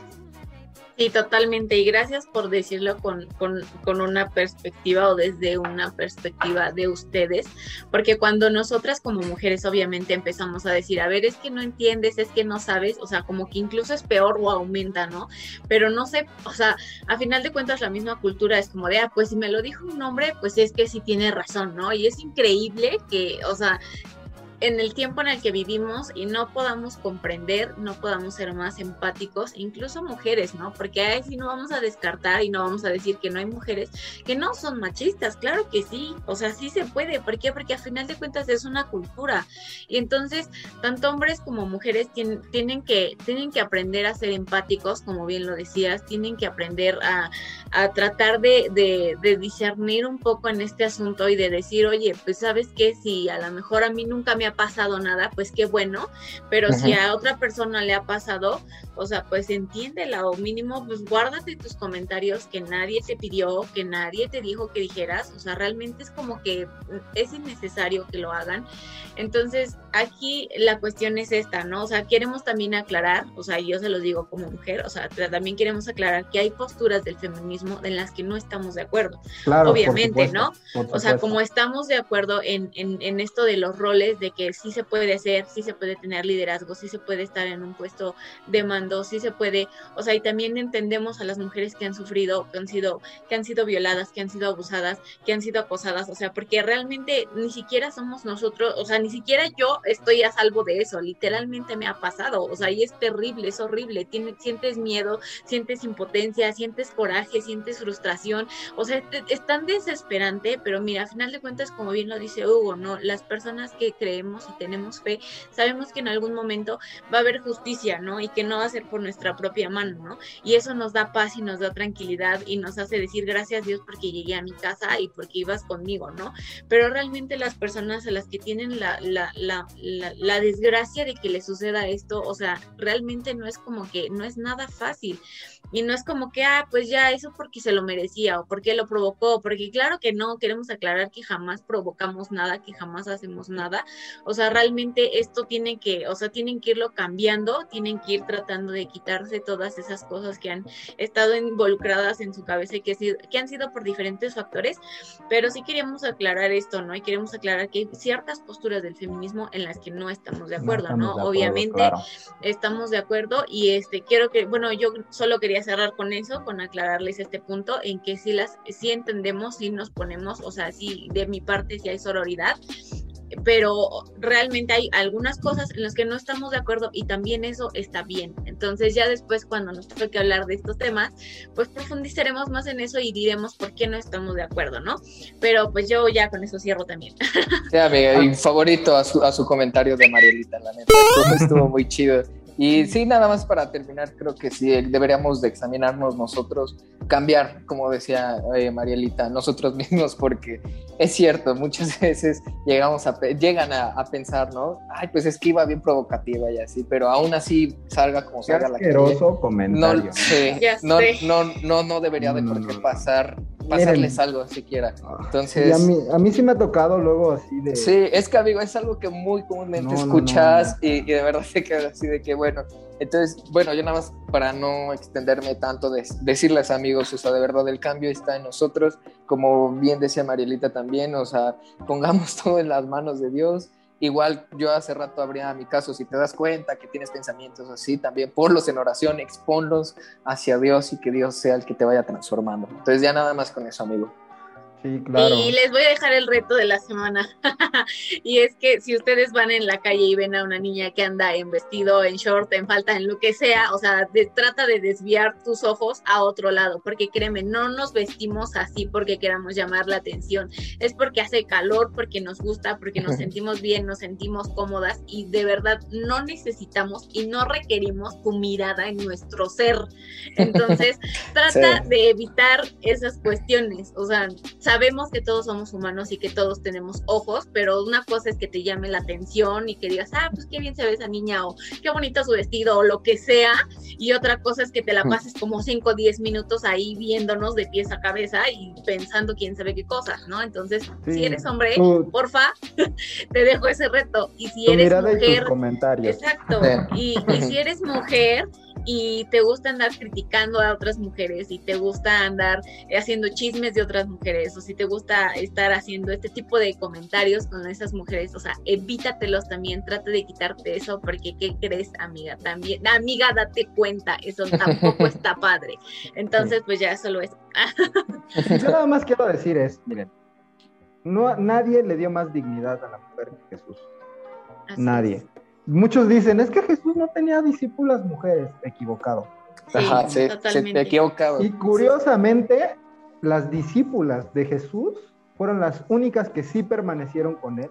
Sí, totalmente. Y gracias por decirlo con, con, una perspectiva o desde una perspectiva de ustedes, porque cuando nosotras como mujeres obviamente empezamos a decir, a ver, es que no entiendes, es que no sabes, o sea, como que incluso es peor o aumenta, ¿no? Pero no sé, o sea, a final de cuentas la misma cultura es como de, ah, pues si me lo dijo un hombre, pues es que sí tiene razón, ¿no? Y es increíble que, o sea, en el tiempo en el que vivimos y no podamos comprender, no podamos ser más empáticos, incluso mujeres, ¿no? Porque ahí sí no vamos a descartar y no vamos a decir que no hay mujeres que no son machistas, claro que sí, o sea, sí se puede, ¿por qué? Porque a final de cuentas es una cultura y entonces tanto hombres como mujeres tienen, tienen, que, tienen que aprender a ser empáticos, como bien lo decías, tienen que aprender a, tratar de, de, de discernir un poco en este asunto y de decir, oye, pues sabes que si a lo mejor a mí nunca me ha pasado nada, pues qué bueno, pero si a otra persona le ha pasado, o sea, pues entiéndela o mínimo, pues guárdate tus comentarios que nadie te pidió, que nadie te dijo que dijeras, o sea, realmente es como que es innecesario que lo hagan. Entonces, aquí la cuestión es esta, ¿no? O sea, queremos también aclarar, o sea, yo se los digo como mujer, o sea, también queremos aclarar que hay posturas del feminismo en las que no estamos de acuerdo. Claro, Obviamente, ¿no? O sea, como estamos de acuerdo en, en, en esto de los roles de que sí se puede hacer, sí se puede tener liderazgo, sí se puede estar en un puesto de mando, sí se puede, o sea, y también entendemos a las mujeres que han sufrido, que han sido, que han sido violadas, que han sido abusadas, que han sido acosadas, o sea, porque realmente ni siquiera somos nosotros, o sea, ni siquiera yo estoy a salvo de eso, literalmente me ha pasado, o sea, y es terrible, es horrible, tienes, sientes miedo, sientes impotencia, sientes coraje, sientes frustración, o sea, es tan desesperante, pero mira, a final de cuentas, como bien lo dice Hugo, ¿no? Las personas que creemos y tenemos fe, sabemos que en algún momento va a haber justicia, ¿no? Y que no va por nuestra propia mano, ¿no? Y eso nos da paz y nos da tranquilidad y nos hace decir gracias Dios porque llegué a mi casa y porque ibas conmigo, ¿no? Pero realmente las personas a las que tienen la, la, la, la, desgracia de que le suceda esto, o sea, realmente no es como que, no es nada fácil. Y no es como que, ah, pues ya eso porque se lo merecía o porque lo provocó, porque claro que no, queremos aclarar que jamás provocamos nada, que jamás hacemos nada. O sea, realmente esto tiene que, o sea, tienen que irlo cambiando, tienen que ir tratando de quitarse todas esas cosas que han estado involucradas en su cabeza y que, que han sido por diferentes factores, pero sí queríamos aclarar esto, ¿no? Y queremos aclarar que hay ciertas posturas del feminismo en las que no estamos de acuerdo, ¿no? Obviamente estamos de acuerdo y este, quiero que, bueno, yo solo quería cerrar con eso, con aclararles este punto en que sí las, sí entendemos, sí nos ponemos, o sea, sí, de mi parte sí hay sororidad, pero realmente hay algunas cosas en las que no estamos de acuerdo y también eso está bien. Entonces ya después cuando nos toque hablar de estos temas, pues profundizaremos más en eso y diremos por qué no estamos de acuerdo, ¿no? Pero pues yo ya con eso cierro también. Sí, amiga, y favorito a su, a su comentario de Marielita, la neta. Estuvo muy chido. Y sí, nada más para terminar, creo que sí, deberíamos de examinarnos nosotros, cambiar, como decía eh, Marielita, nosotros mismos, porque es cierto, muchas veces llegamos a, llegan a, pensar, ¿no? Ay, pues es que iba bien provocativa y así, pero aún así salga como salga la comentario. No, no, no, no, no debería de por qué pasar pasarles algo siquiera. Ah, Entonces. a, mí, a mí sí me ha tocado luego así de. Sí, es que amigo, es algo que muy comúnmente escuchas y, de verdad se queda así de que bueno. Entonces, bueno, yo nada más para no extenderme tanto, de, decirles amigos, o sea, de verdad el cambio está en nosotros, como bien decía Marielita también, o sea, pongamos todo en las manos de Dios Igual yo hace rato abría mi caso, si te das cuenta que tienes pensamientos así, también ponlos en oración, exponlos hacia Dios y que Dios sea el que te vaya transformando. Entonces ya nada más con eso, amigo. Y les voy a dejar el reto de la semana. y es que si ustedes van en la calle y ven a una niña que anda en vestido, en short, en falta, en lo que sea, o sea, trata de desviar tus ojos a otro lado, porque créeme, no nos vestimos así porque queramos llamar la atención. Es porque hace calor, porque nos gusta, porque nos sentimos bien, nos sentimos cómodas y de verdad no necesitamos y no requerimos tu mirada en nuestro ser. Entonces, trata de evitar esas cuestiones. O sea, sabemos que todos somos humanos y que todos tenemos ojos, pero una cosa es que te llame la atención y que digas, ah, pues qué bien se ve esa niña o qué bonito su vestido o lo que sea, y otra cosa es que te la pases como 5 o 10 minutos ahí viéndonos de pies a cabeza y pensando quién sabe qué cosas, ¿no? Entonces, si eres hombre, porfa, te dejo ese reto. Y si eres mujer, comentarios. exacto, y, y si eres mujer, y te gusta andar criticando a otras mujeres y te gusta andar haciendo chismes de otras mujeres o si te gusta estar haciendo este tipo de comentarios con esas mujeres, o sea, evítatelos también, trate de quitarte eso porque ¿qué crees, amiga? También, amiga, date cuenta, eso tampoco está padre. Entonces, pues ya solo es. Yo nada más quiero decir es, miren, no, nadie le dio más dignidad a la mujer que Jesús. nadie muchos dicen, es que Jesús no tenía discípulas mujeres, equivocado. Ajá, sí, equivocado. Y curiosamente, las discípulas de Jesús fueron las únicas que sí permanecieron con él.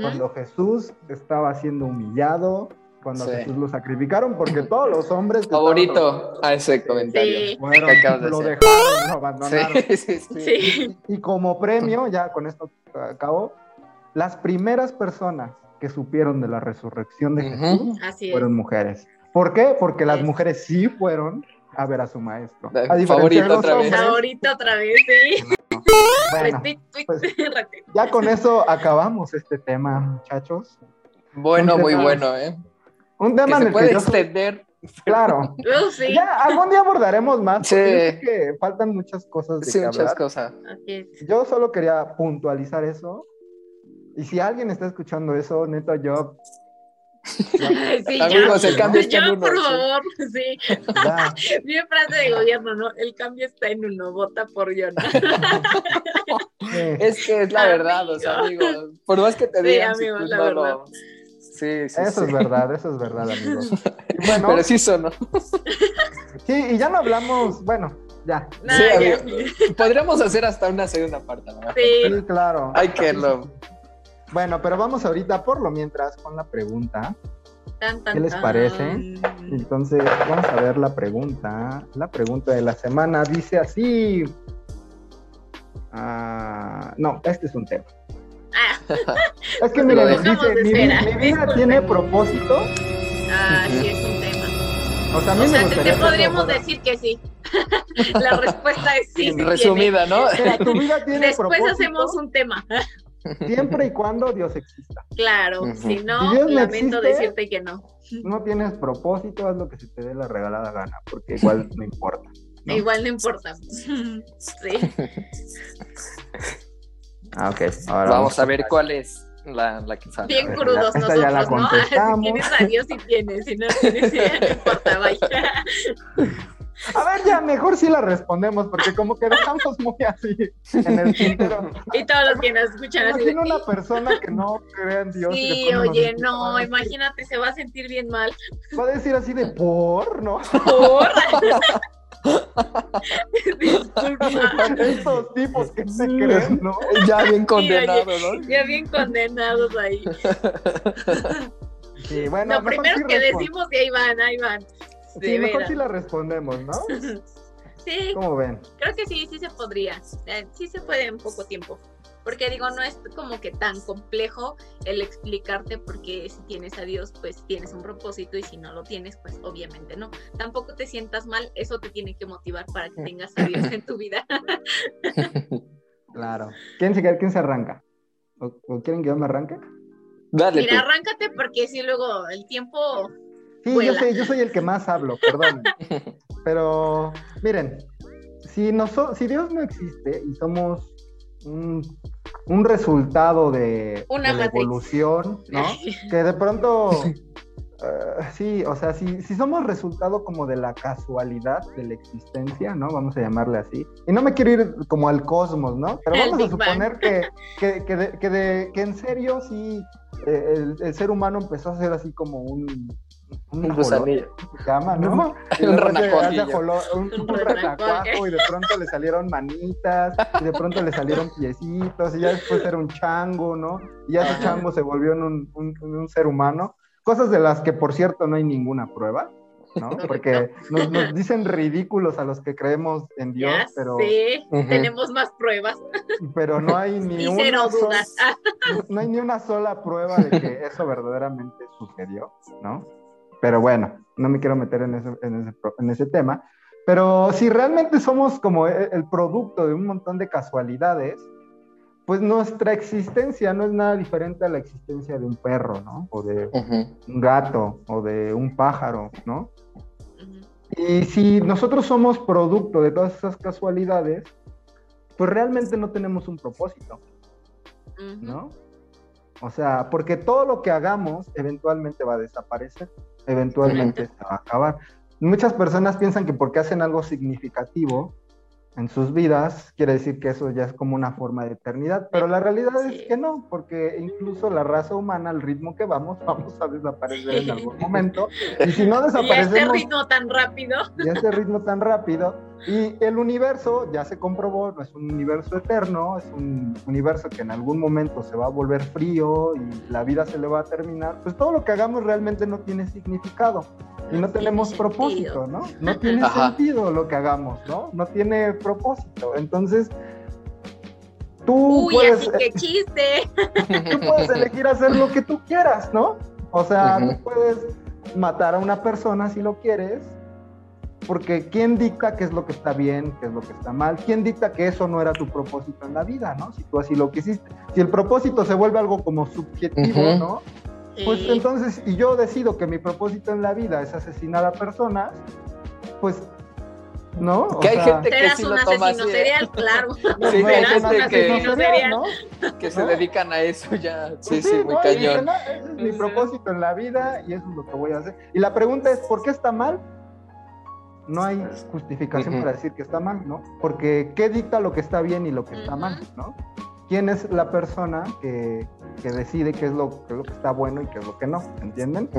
Cuando Jesús estaba siendo humillado, cuando Jesús lo sacrificaron, porque todos los hombres... Favorito a ese comentario. lo dejaron, lo abandonaron. Y como premio, ya con esto acabo, las primeras personas que supieron de la resurrección de Jesús fueron mujeres. ¿Por qué? Porque las mujeres sí fueron a ver a su maestro. favorito otra vez. Favorito otra vez, sí. Bueno, pues, ya con eso acabamos este tema, muchachos. Bueno, muy bueno, ¿eh? Un tema que se puede extender. Claro. Uh, sí. Ya algún día abordaremos más. Sí. que faltan muchas cosas de Sí, muchas cosas. Yo solo quería puntualizar eso y si alguien está escuchando eso, neta, yo. sí, Amigos, el cambio está en uno. por favor, sí. Bien frase de gobierno, ¿no? El cambio está en uno, vota por yo, ¿no? es que es la verdad, o sea, amigos. Por más que te digan, sí, amigos, la verdad. Sí, sí, eso es verdad, eso es verdad, amigos. Bueno, Pero sí sonó. Sí, y ya no hablamos, bueno, ya. sí, Podríamos hacer hasta una segunda parte, ¿no? Sí. sí claro. Hay que lo. Bueno, pero vamos ahorita por lo mientras con la pregunta. ¿Qué les parece? Entonces, vamos a ver la pregunta. La pregunta de la semana dice así. Ah, no, este es un tema. Ah. Es que mira, dice, mi, vida tiene propósito. Ah, sí, es un tema. O sea, a mí o sea, te, podríamos decir que sí. la respuesta es sí. Resumida, ¿no? tu vida tiene Después hacemos un tema. Siempre y cuando Dios exista. Claro, si no, lamento decirte que no. No tienes propósito, haz lo que se te dé la regalada gana, porque igual no importa. Igual no importa. sí. Ah, ok. Ahora vamos, a ver cuál es la, la que sale. Bien crudos nosotros, ya la ¿no? Si tienes a Dios, si tienes. Si no tienes, no importa, vaya. A ver, ya mejor sí la respondemos, porque como que dejamos muy así en el tintero. Y todos los que nos escuchan así. Una persona que no cree en Dios. Sí, oye, no, imagínate, se va a sentir bien mal. Va a decir así de por, ¿no? Por. Estos tipos que se creen, ¿no? Ya bien condenados, ¿no? Ya bien condenados ahí. Sí, bueno. Lo primero que decimos y ahí van, ahí van sí, mejor si la respondemos, ¿no? sí. ¿Cómo ven? Creo que sí, sí se podría. Eh, sí se puede en poco tiempo. Porque digo, no es como que tan complejo el explicarte porque si tienes a Dios, pues tienes un propósito y si no lo tienes, pues obviamente no. Tampoco te sientas mal, eso te tiene que motivar para que tengas a Dios en tu vida. claro. ¿Quién se, quién se arranca? ¿O, quieren que yo me arranque? Dale Mira, arráncate porque si luego el tiempo Sí, yo, sé, yo soy el que más hablo, perdón. Pero miren, si, si Dios no existe y somos un, resultado de, la evolución, ¿no? que de pronto, eh, sí, o sea, si, si somos resultado como de la casualidad de la existencia, ¿no? Vamos a llamarle así. Y no me quiero ir como al cosmos, ¿no? Pero vamos a suponer que, que, que, que, en serio sí eh, el, el, ser humano empezó a ser así como un, un, gusanillo. Se llama, ¿no? Y un renacuajo. Un, y de pronto le salieron manitas, y de pronto le salieron piecitos, y ya después era un chango, ¿no? Y ya ese chango se volvió en un, un, ser humano. Cosas de las que, por cierto, no hay ninguna prueba. ¿no? Porque nos, dicen ridículos a los que creemos en Dios, pero... Sí, tenemos más pruebas. Pero no hay ni una sola, no hay ni una sola prueba de que eso verdaderamente sucedió, ¿no? Pero bueno, no me quiero meter en ese, en ese, en ese tema. Pero si realmente somos como e, el producto de un montón de casualidades, pues nuestra existencia no es nada diferente a la existencia de un perro, ¿no? O de un gato, o de un pájaro, ¿no? Y si nosotros somos producto de todas esas casualidades, pues realmente no tenemos un propósito, ¿no? O sea, porque todo lo que hagamos eventualmente va a desaparecer, eventualmente se va a acabar. Muchas personas piensan que porque hacen algo significativo, en sus vidas, quiere decir que eso ya es como una forma de eternidad, pero la realidad es que no, porque incluso la raza humana, al ritmo que vamos, vamos a desaparecer en algún momento, y si no desaparecemos... Y ese ritmo tan rápido. Y ese ritmo tan rápido, y el universo, ya se comprobó, no es un universo eterno, es un universo que en algún momento se va a volver frío y la vida se le va a terminar, pues todo lo que hagamos realmente no tiene significado y no tenemos propósito, ¿no? No tiene sentido lo que hagamos, ¿no? No tiene propósito. Entonces, tú Uy, puedes... Así que chiste. Tú puedes elegir hacer lo que tú quieras, ¿no? O sea, tú puedes matar a una persona si lo quieres, porque ¿quién dicta qué es lo que está bien, qué es lo que está mal? ¿Quién dicta que eso no era tu propósito en la vida, ¿no? Si tú así lo quisiste. Si el propósito se vuelve algo como subjetivo, ¿no? Pues entonces, y yo decido que mi propósito en la vida es asesinar a personas, pues ¿no? que hay gente que sí lo toma así. ¿eh? Serial, claro. Sí, hay gente que, que se dedican a eso ya. Sí, pues sí, muy cañón. ese es mi propósito en la vida y eso es lo que voy a hacer. Y la pregunta es, ¿por qué está mal? No hay justificación para decir que está mal, ¿no? Porque ¿qué dicta lo que está bien y lo que está mal, ¿no? ¿Quién es la persona que, que decide qué es, lo, qué es, lo, que está bueno y qué es lo que no? ¿Entienden?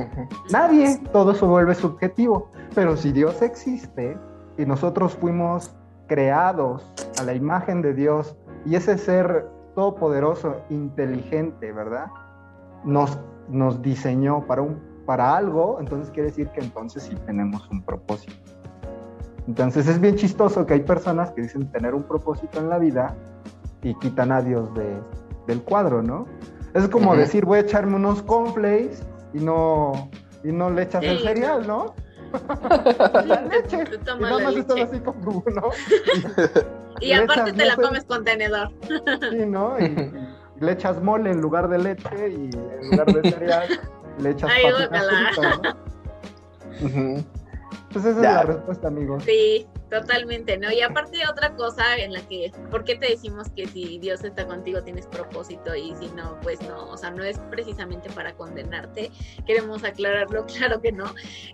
Nadie, todo se vuelve subjetivo. Pero si Dios existe y nosotros fuimos creados a la imagen de Dios y ese ser todopoderoso, inteligente, ¿verdad? Nos, nos diseñó para, un, para algo, entonces quiere decir que entonces sí tenemos un propósito. Entonces es bien chistoso que hay personas que dicen tener un propósito en la vida y quitan a Dios de, del cuadro, ¿no? Es como decir, voy a echarme unos cornflakes y no, y no le echas el cereal, ¿no? la leche. y nada más estás así como, ¿no? Y, aparte te la comes con tenedor. sí, ¿no? Y, le echas mole en lugar de leche y en lugar de cereal le echas Ay, ¿no? Pues esa es la respuesta, amigos. Sí, totalmente, ¿no? Y aparte otra cosa en la que, ¿por qué te decimos que si Dios está contigo tienes propósito y si no, pues no, o sea, no es precisamente para condenarte, queremos aclararlo, claro que no,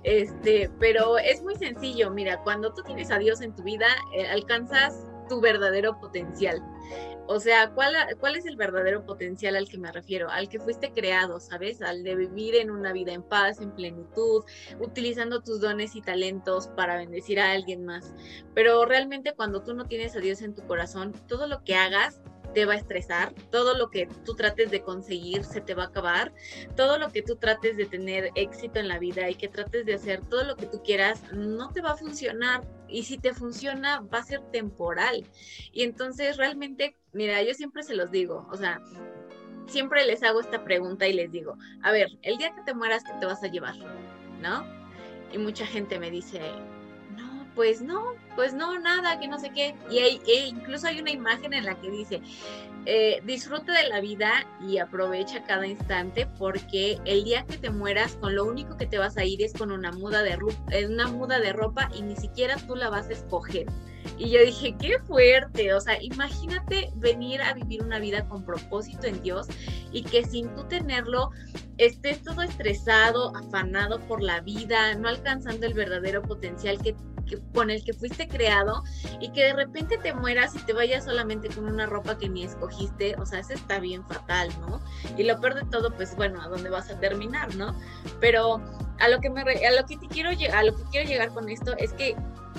este, pero es muy sencillo, mira, cuando tú tienes a Dios en tu vida, eh, alcanzas tu verdadero potencial. O sea, ¿cuál, ¿cuál es el verdadero potencial al que me refiero? Al que fuiste creado, ¿sabes? Al de vivir en una vida en paz, en plenitud, utilizando tus dones y talentos para bendecir a alguien más. Pero realmente cuando tú no tienes a Dios en tu corazón, todo lo que hagas te va a estresar, todo lo que tú trates de conseguir se te va a acabar, todo lo que tú trates de tener éxito en la vida y que trates de hacer todo lo que tú quieras no te va a funcionar y si te funciona va a ser temporal. Y entonces realmente, mira, yo siempre se los digo, o sea, siempre les hago esta pregunta y les digo, a ver, el día que te mueras, ¿qué te vas a llevar? ¿No? Y mucha gente me dice, pues no, pues no, nada, que no sé qué. Y hay, e incluso hay una imagen en la que dice, eh, disfruta de la vida y aprovecha cada instante porque el día que te mueras, con lo único que te vas a ir es con una muda de, una muda de ropa y ni siquiera tú la vas a escoger. Y yo dije, qué fuerte, o sea, imagínate venir a vivir una vida con propósito en Dios y que sin tú tenerlo estés todo estresado, afanado por la vida, no alcanzando el verdadero potencial que con el que fuiste creado y que de repente te mueras y te vayas solamente con una ropa que ni escogiste, o sea, eso está bien fatal, ¿no? Y lo peor todo, pues bueno, a dónde vas a terminar, ¿no? Pero a lo que me a lo que te quiero a lo que quiero llegar con esto es que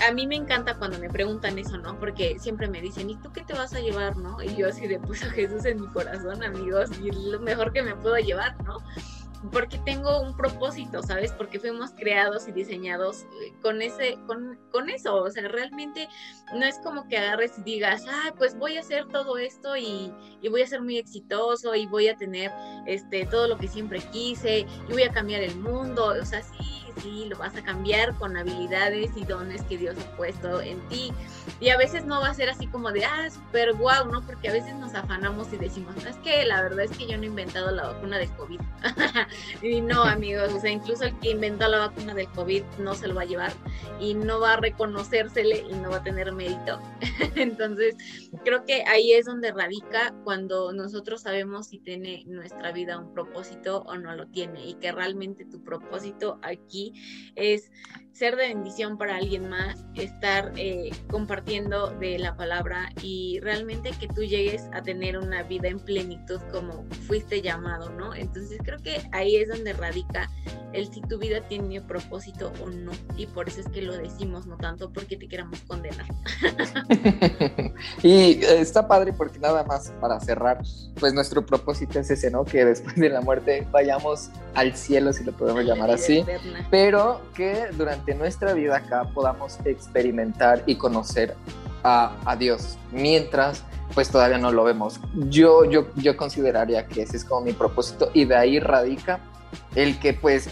a mí me encanta cuando me preguntan eso, ¿no? Porque siempre me dicen, ¿y tú qué te vas a llevar, no? Y yo así de, pues a Jesús en mi corazón, amigos, y lo mejor que me puedo llevar, ¿no? Porque tengo un propósito, ¿sabes? Porque fuimos creados y diseñados eh, con ese, con, con eso, o sea, realmente no es como que agarres y digas, ah, pues voy a hacer todo esto y, y, voy a ser muy exitoso y voy a tener este todo lo que siempre quise y voy a cambiar el mundo, o sea, sí, sí, lo vas a cambiar con habilidades y dones que Dios ha puesto en ti. Y a veces no va a ser así como de, ah, súper guau, ¿no? Porque a veces nos afanamos y decimos, no, es que la verdad es que yo no he inventado la vacuna del COVID. y no, amigos, o sea, incluso el que inventó la vacuna del COVID no se lo va a llevar y no va a reconocérsele y no va a tener mérito. Entonces, creo que ahí es donde radica cuando nosotros sabemos si tiene nuestra vida un propósito o no lo tiene y que realmente tu propósito aquí es ser de bendición para alguien más, estar eh, compartiendo de la palabra y realmente que tú llegues a tener una vida en plenitud como fuiste llamado, ¿no? Entonces creo que ahí es donde radica el si tu vida tiene propósito o no. Y por eso es que lo decimos, no tanto porque te queramos condenar. y eh, está padre porque nada más para cerrar, pues nuestro propósito es ese, ¿no? Que después de la muerte vayamos al cielo, si lo podemos llamar así, pero que durante nuestra vida acá podamos experimentar y conocer a, a Dios, mientras pues todavía no lo vemos. Yo, yo, yo consideraría que ese es como mi propósito y de ahí radica el que pues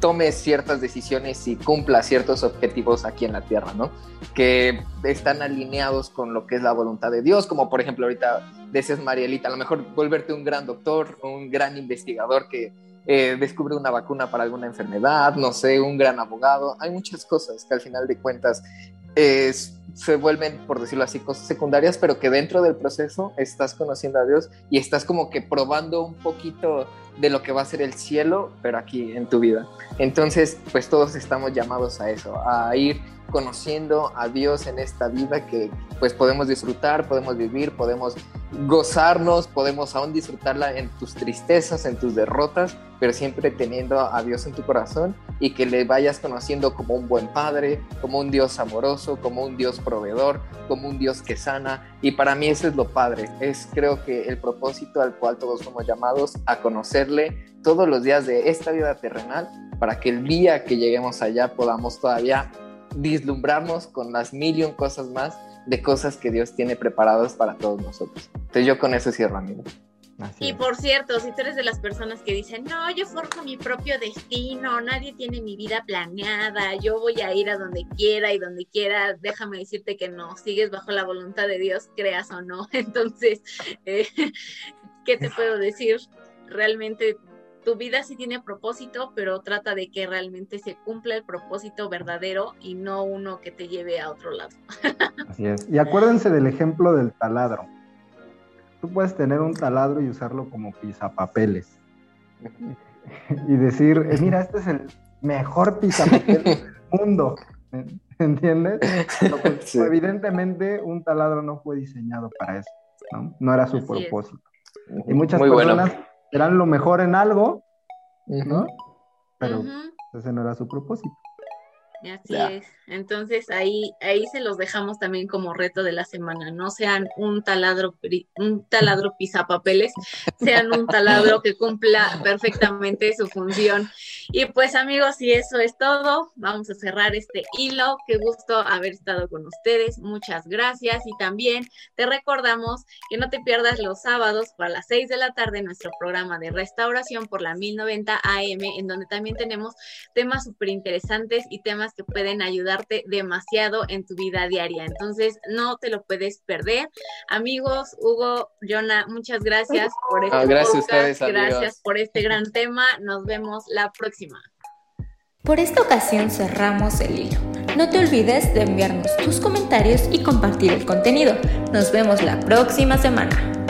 tome ciertas decisiones y cumpla ciertos objetivos aquí en la tierra, ¿no? Que están alineados con lo que es la voluntad de Dios, como por ejemplo ahorita decías Marielita, a lo mejor volverte un gran doctor, un gran investigador que eh, descubre una vacuna para alguna enfermedad, no sé, un gran abogado, hay muchas cosas que al final de cuentas es se vuelven, por decirlo así, cosas secundarias, pero que dentro del proceso estás conociendo a Dios y estás como que probando un poquito de lo que va a ser el cielo, pero aquí en tu vida. Entonces, pues todos estamos llamados a eso, a ir conociendo a Dios en esta vida que pues podemos disfrutar, podemos vivir, podemos gozarnos, podemos aún disfrutarla en tus tristezas, en tus derrotas, pero siempre teniendo a Dios en tu corazón y que le vayas conociendo como un buen padre, como un Dios amoroso, como un Dios proveedor, como un Dios que sana. Y para mí eso es lo padre, es creo que el propósito al cual todos somos llamados a conocerle todos los días de esta vida terrenal para que el día que lleguemos allá podamos todavía vislumbrarnos con las mil cosas más de cosas que Dios tiene preparadas para todos nosotros. Entonces yo con eso cierro, amigo. y por cierto, si tú eres de las personas que dicen, no, yo forjo mi propio destino, nadie tiene mi vida planeada, yo voy a ir a donde quiera y donde quiera, déjame decirte que no, sigues bajo la voluntad de Dios, creas o no. Entonces, eh, ¿qué te puedo decir? Realmente tu vida sí tiene propósito, pero trata de que realmente se cumpla el propósito verdadero y no uno que te lleve a otro lado. Así es. Y acuérdense del ejemplo del taladro. Tú puedes tener un taladro y usarlo como pizapapeles. Y decir, eh, mira, este es el mejor pizapapeles del mundo. ¿Entiendes? Pues, evidentemente un taladro no fue diseñado para eso, ¿no? No era su propósito. Y muchas personas eran lo mejor en algo, ¿no? Pero ese no era su propósito. Así es. Entonces ahí, ahí se los dejamos también como reto de la semana. No sean un taladro, un taladro pisapapeles, sean un taladro que cumpla perfectamente su función. Y pues amigos, si eso es todo, vamos a cerrar este hilo. Qué gusto haber estado con ustedes. Muchas gracias. Y también te recordamos que no te pierdas los sábados para las 6 de la tarde nuestro programa de restauración por la 1090 AM, en donde también tenemos temas súper interesantes y temas que pueden ayudarte demasiado en tu vida diaria. Entonces, no te lo puedes perder. Amigos, Hugo, Jonah, muchas gracias por este ah, gracias gracias por este gran tema. Nos vemos la próxima. Por esta ocasión cerramos el hilo. No te olvides de enviarnos tus comentarios y compartir el contenido. Nos vemos la próxima semana.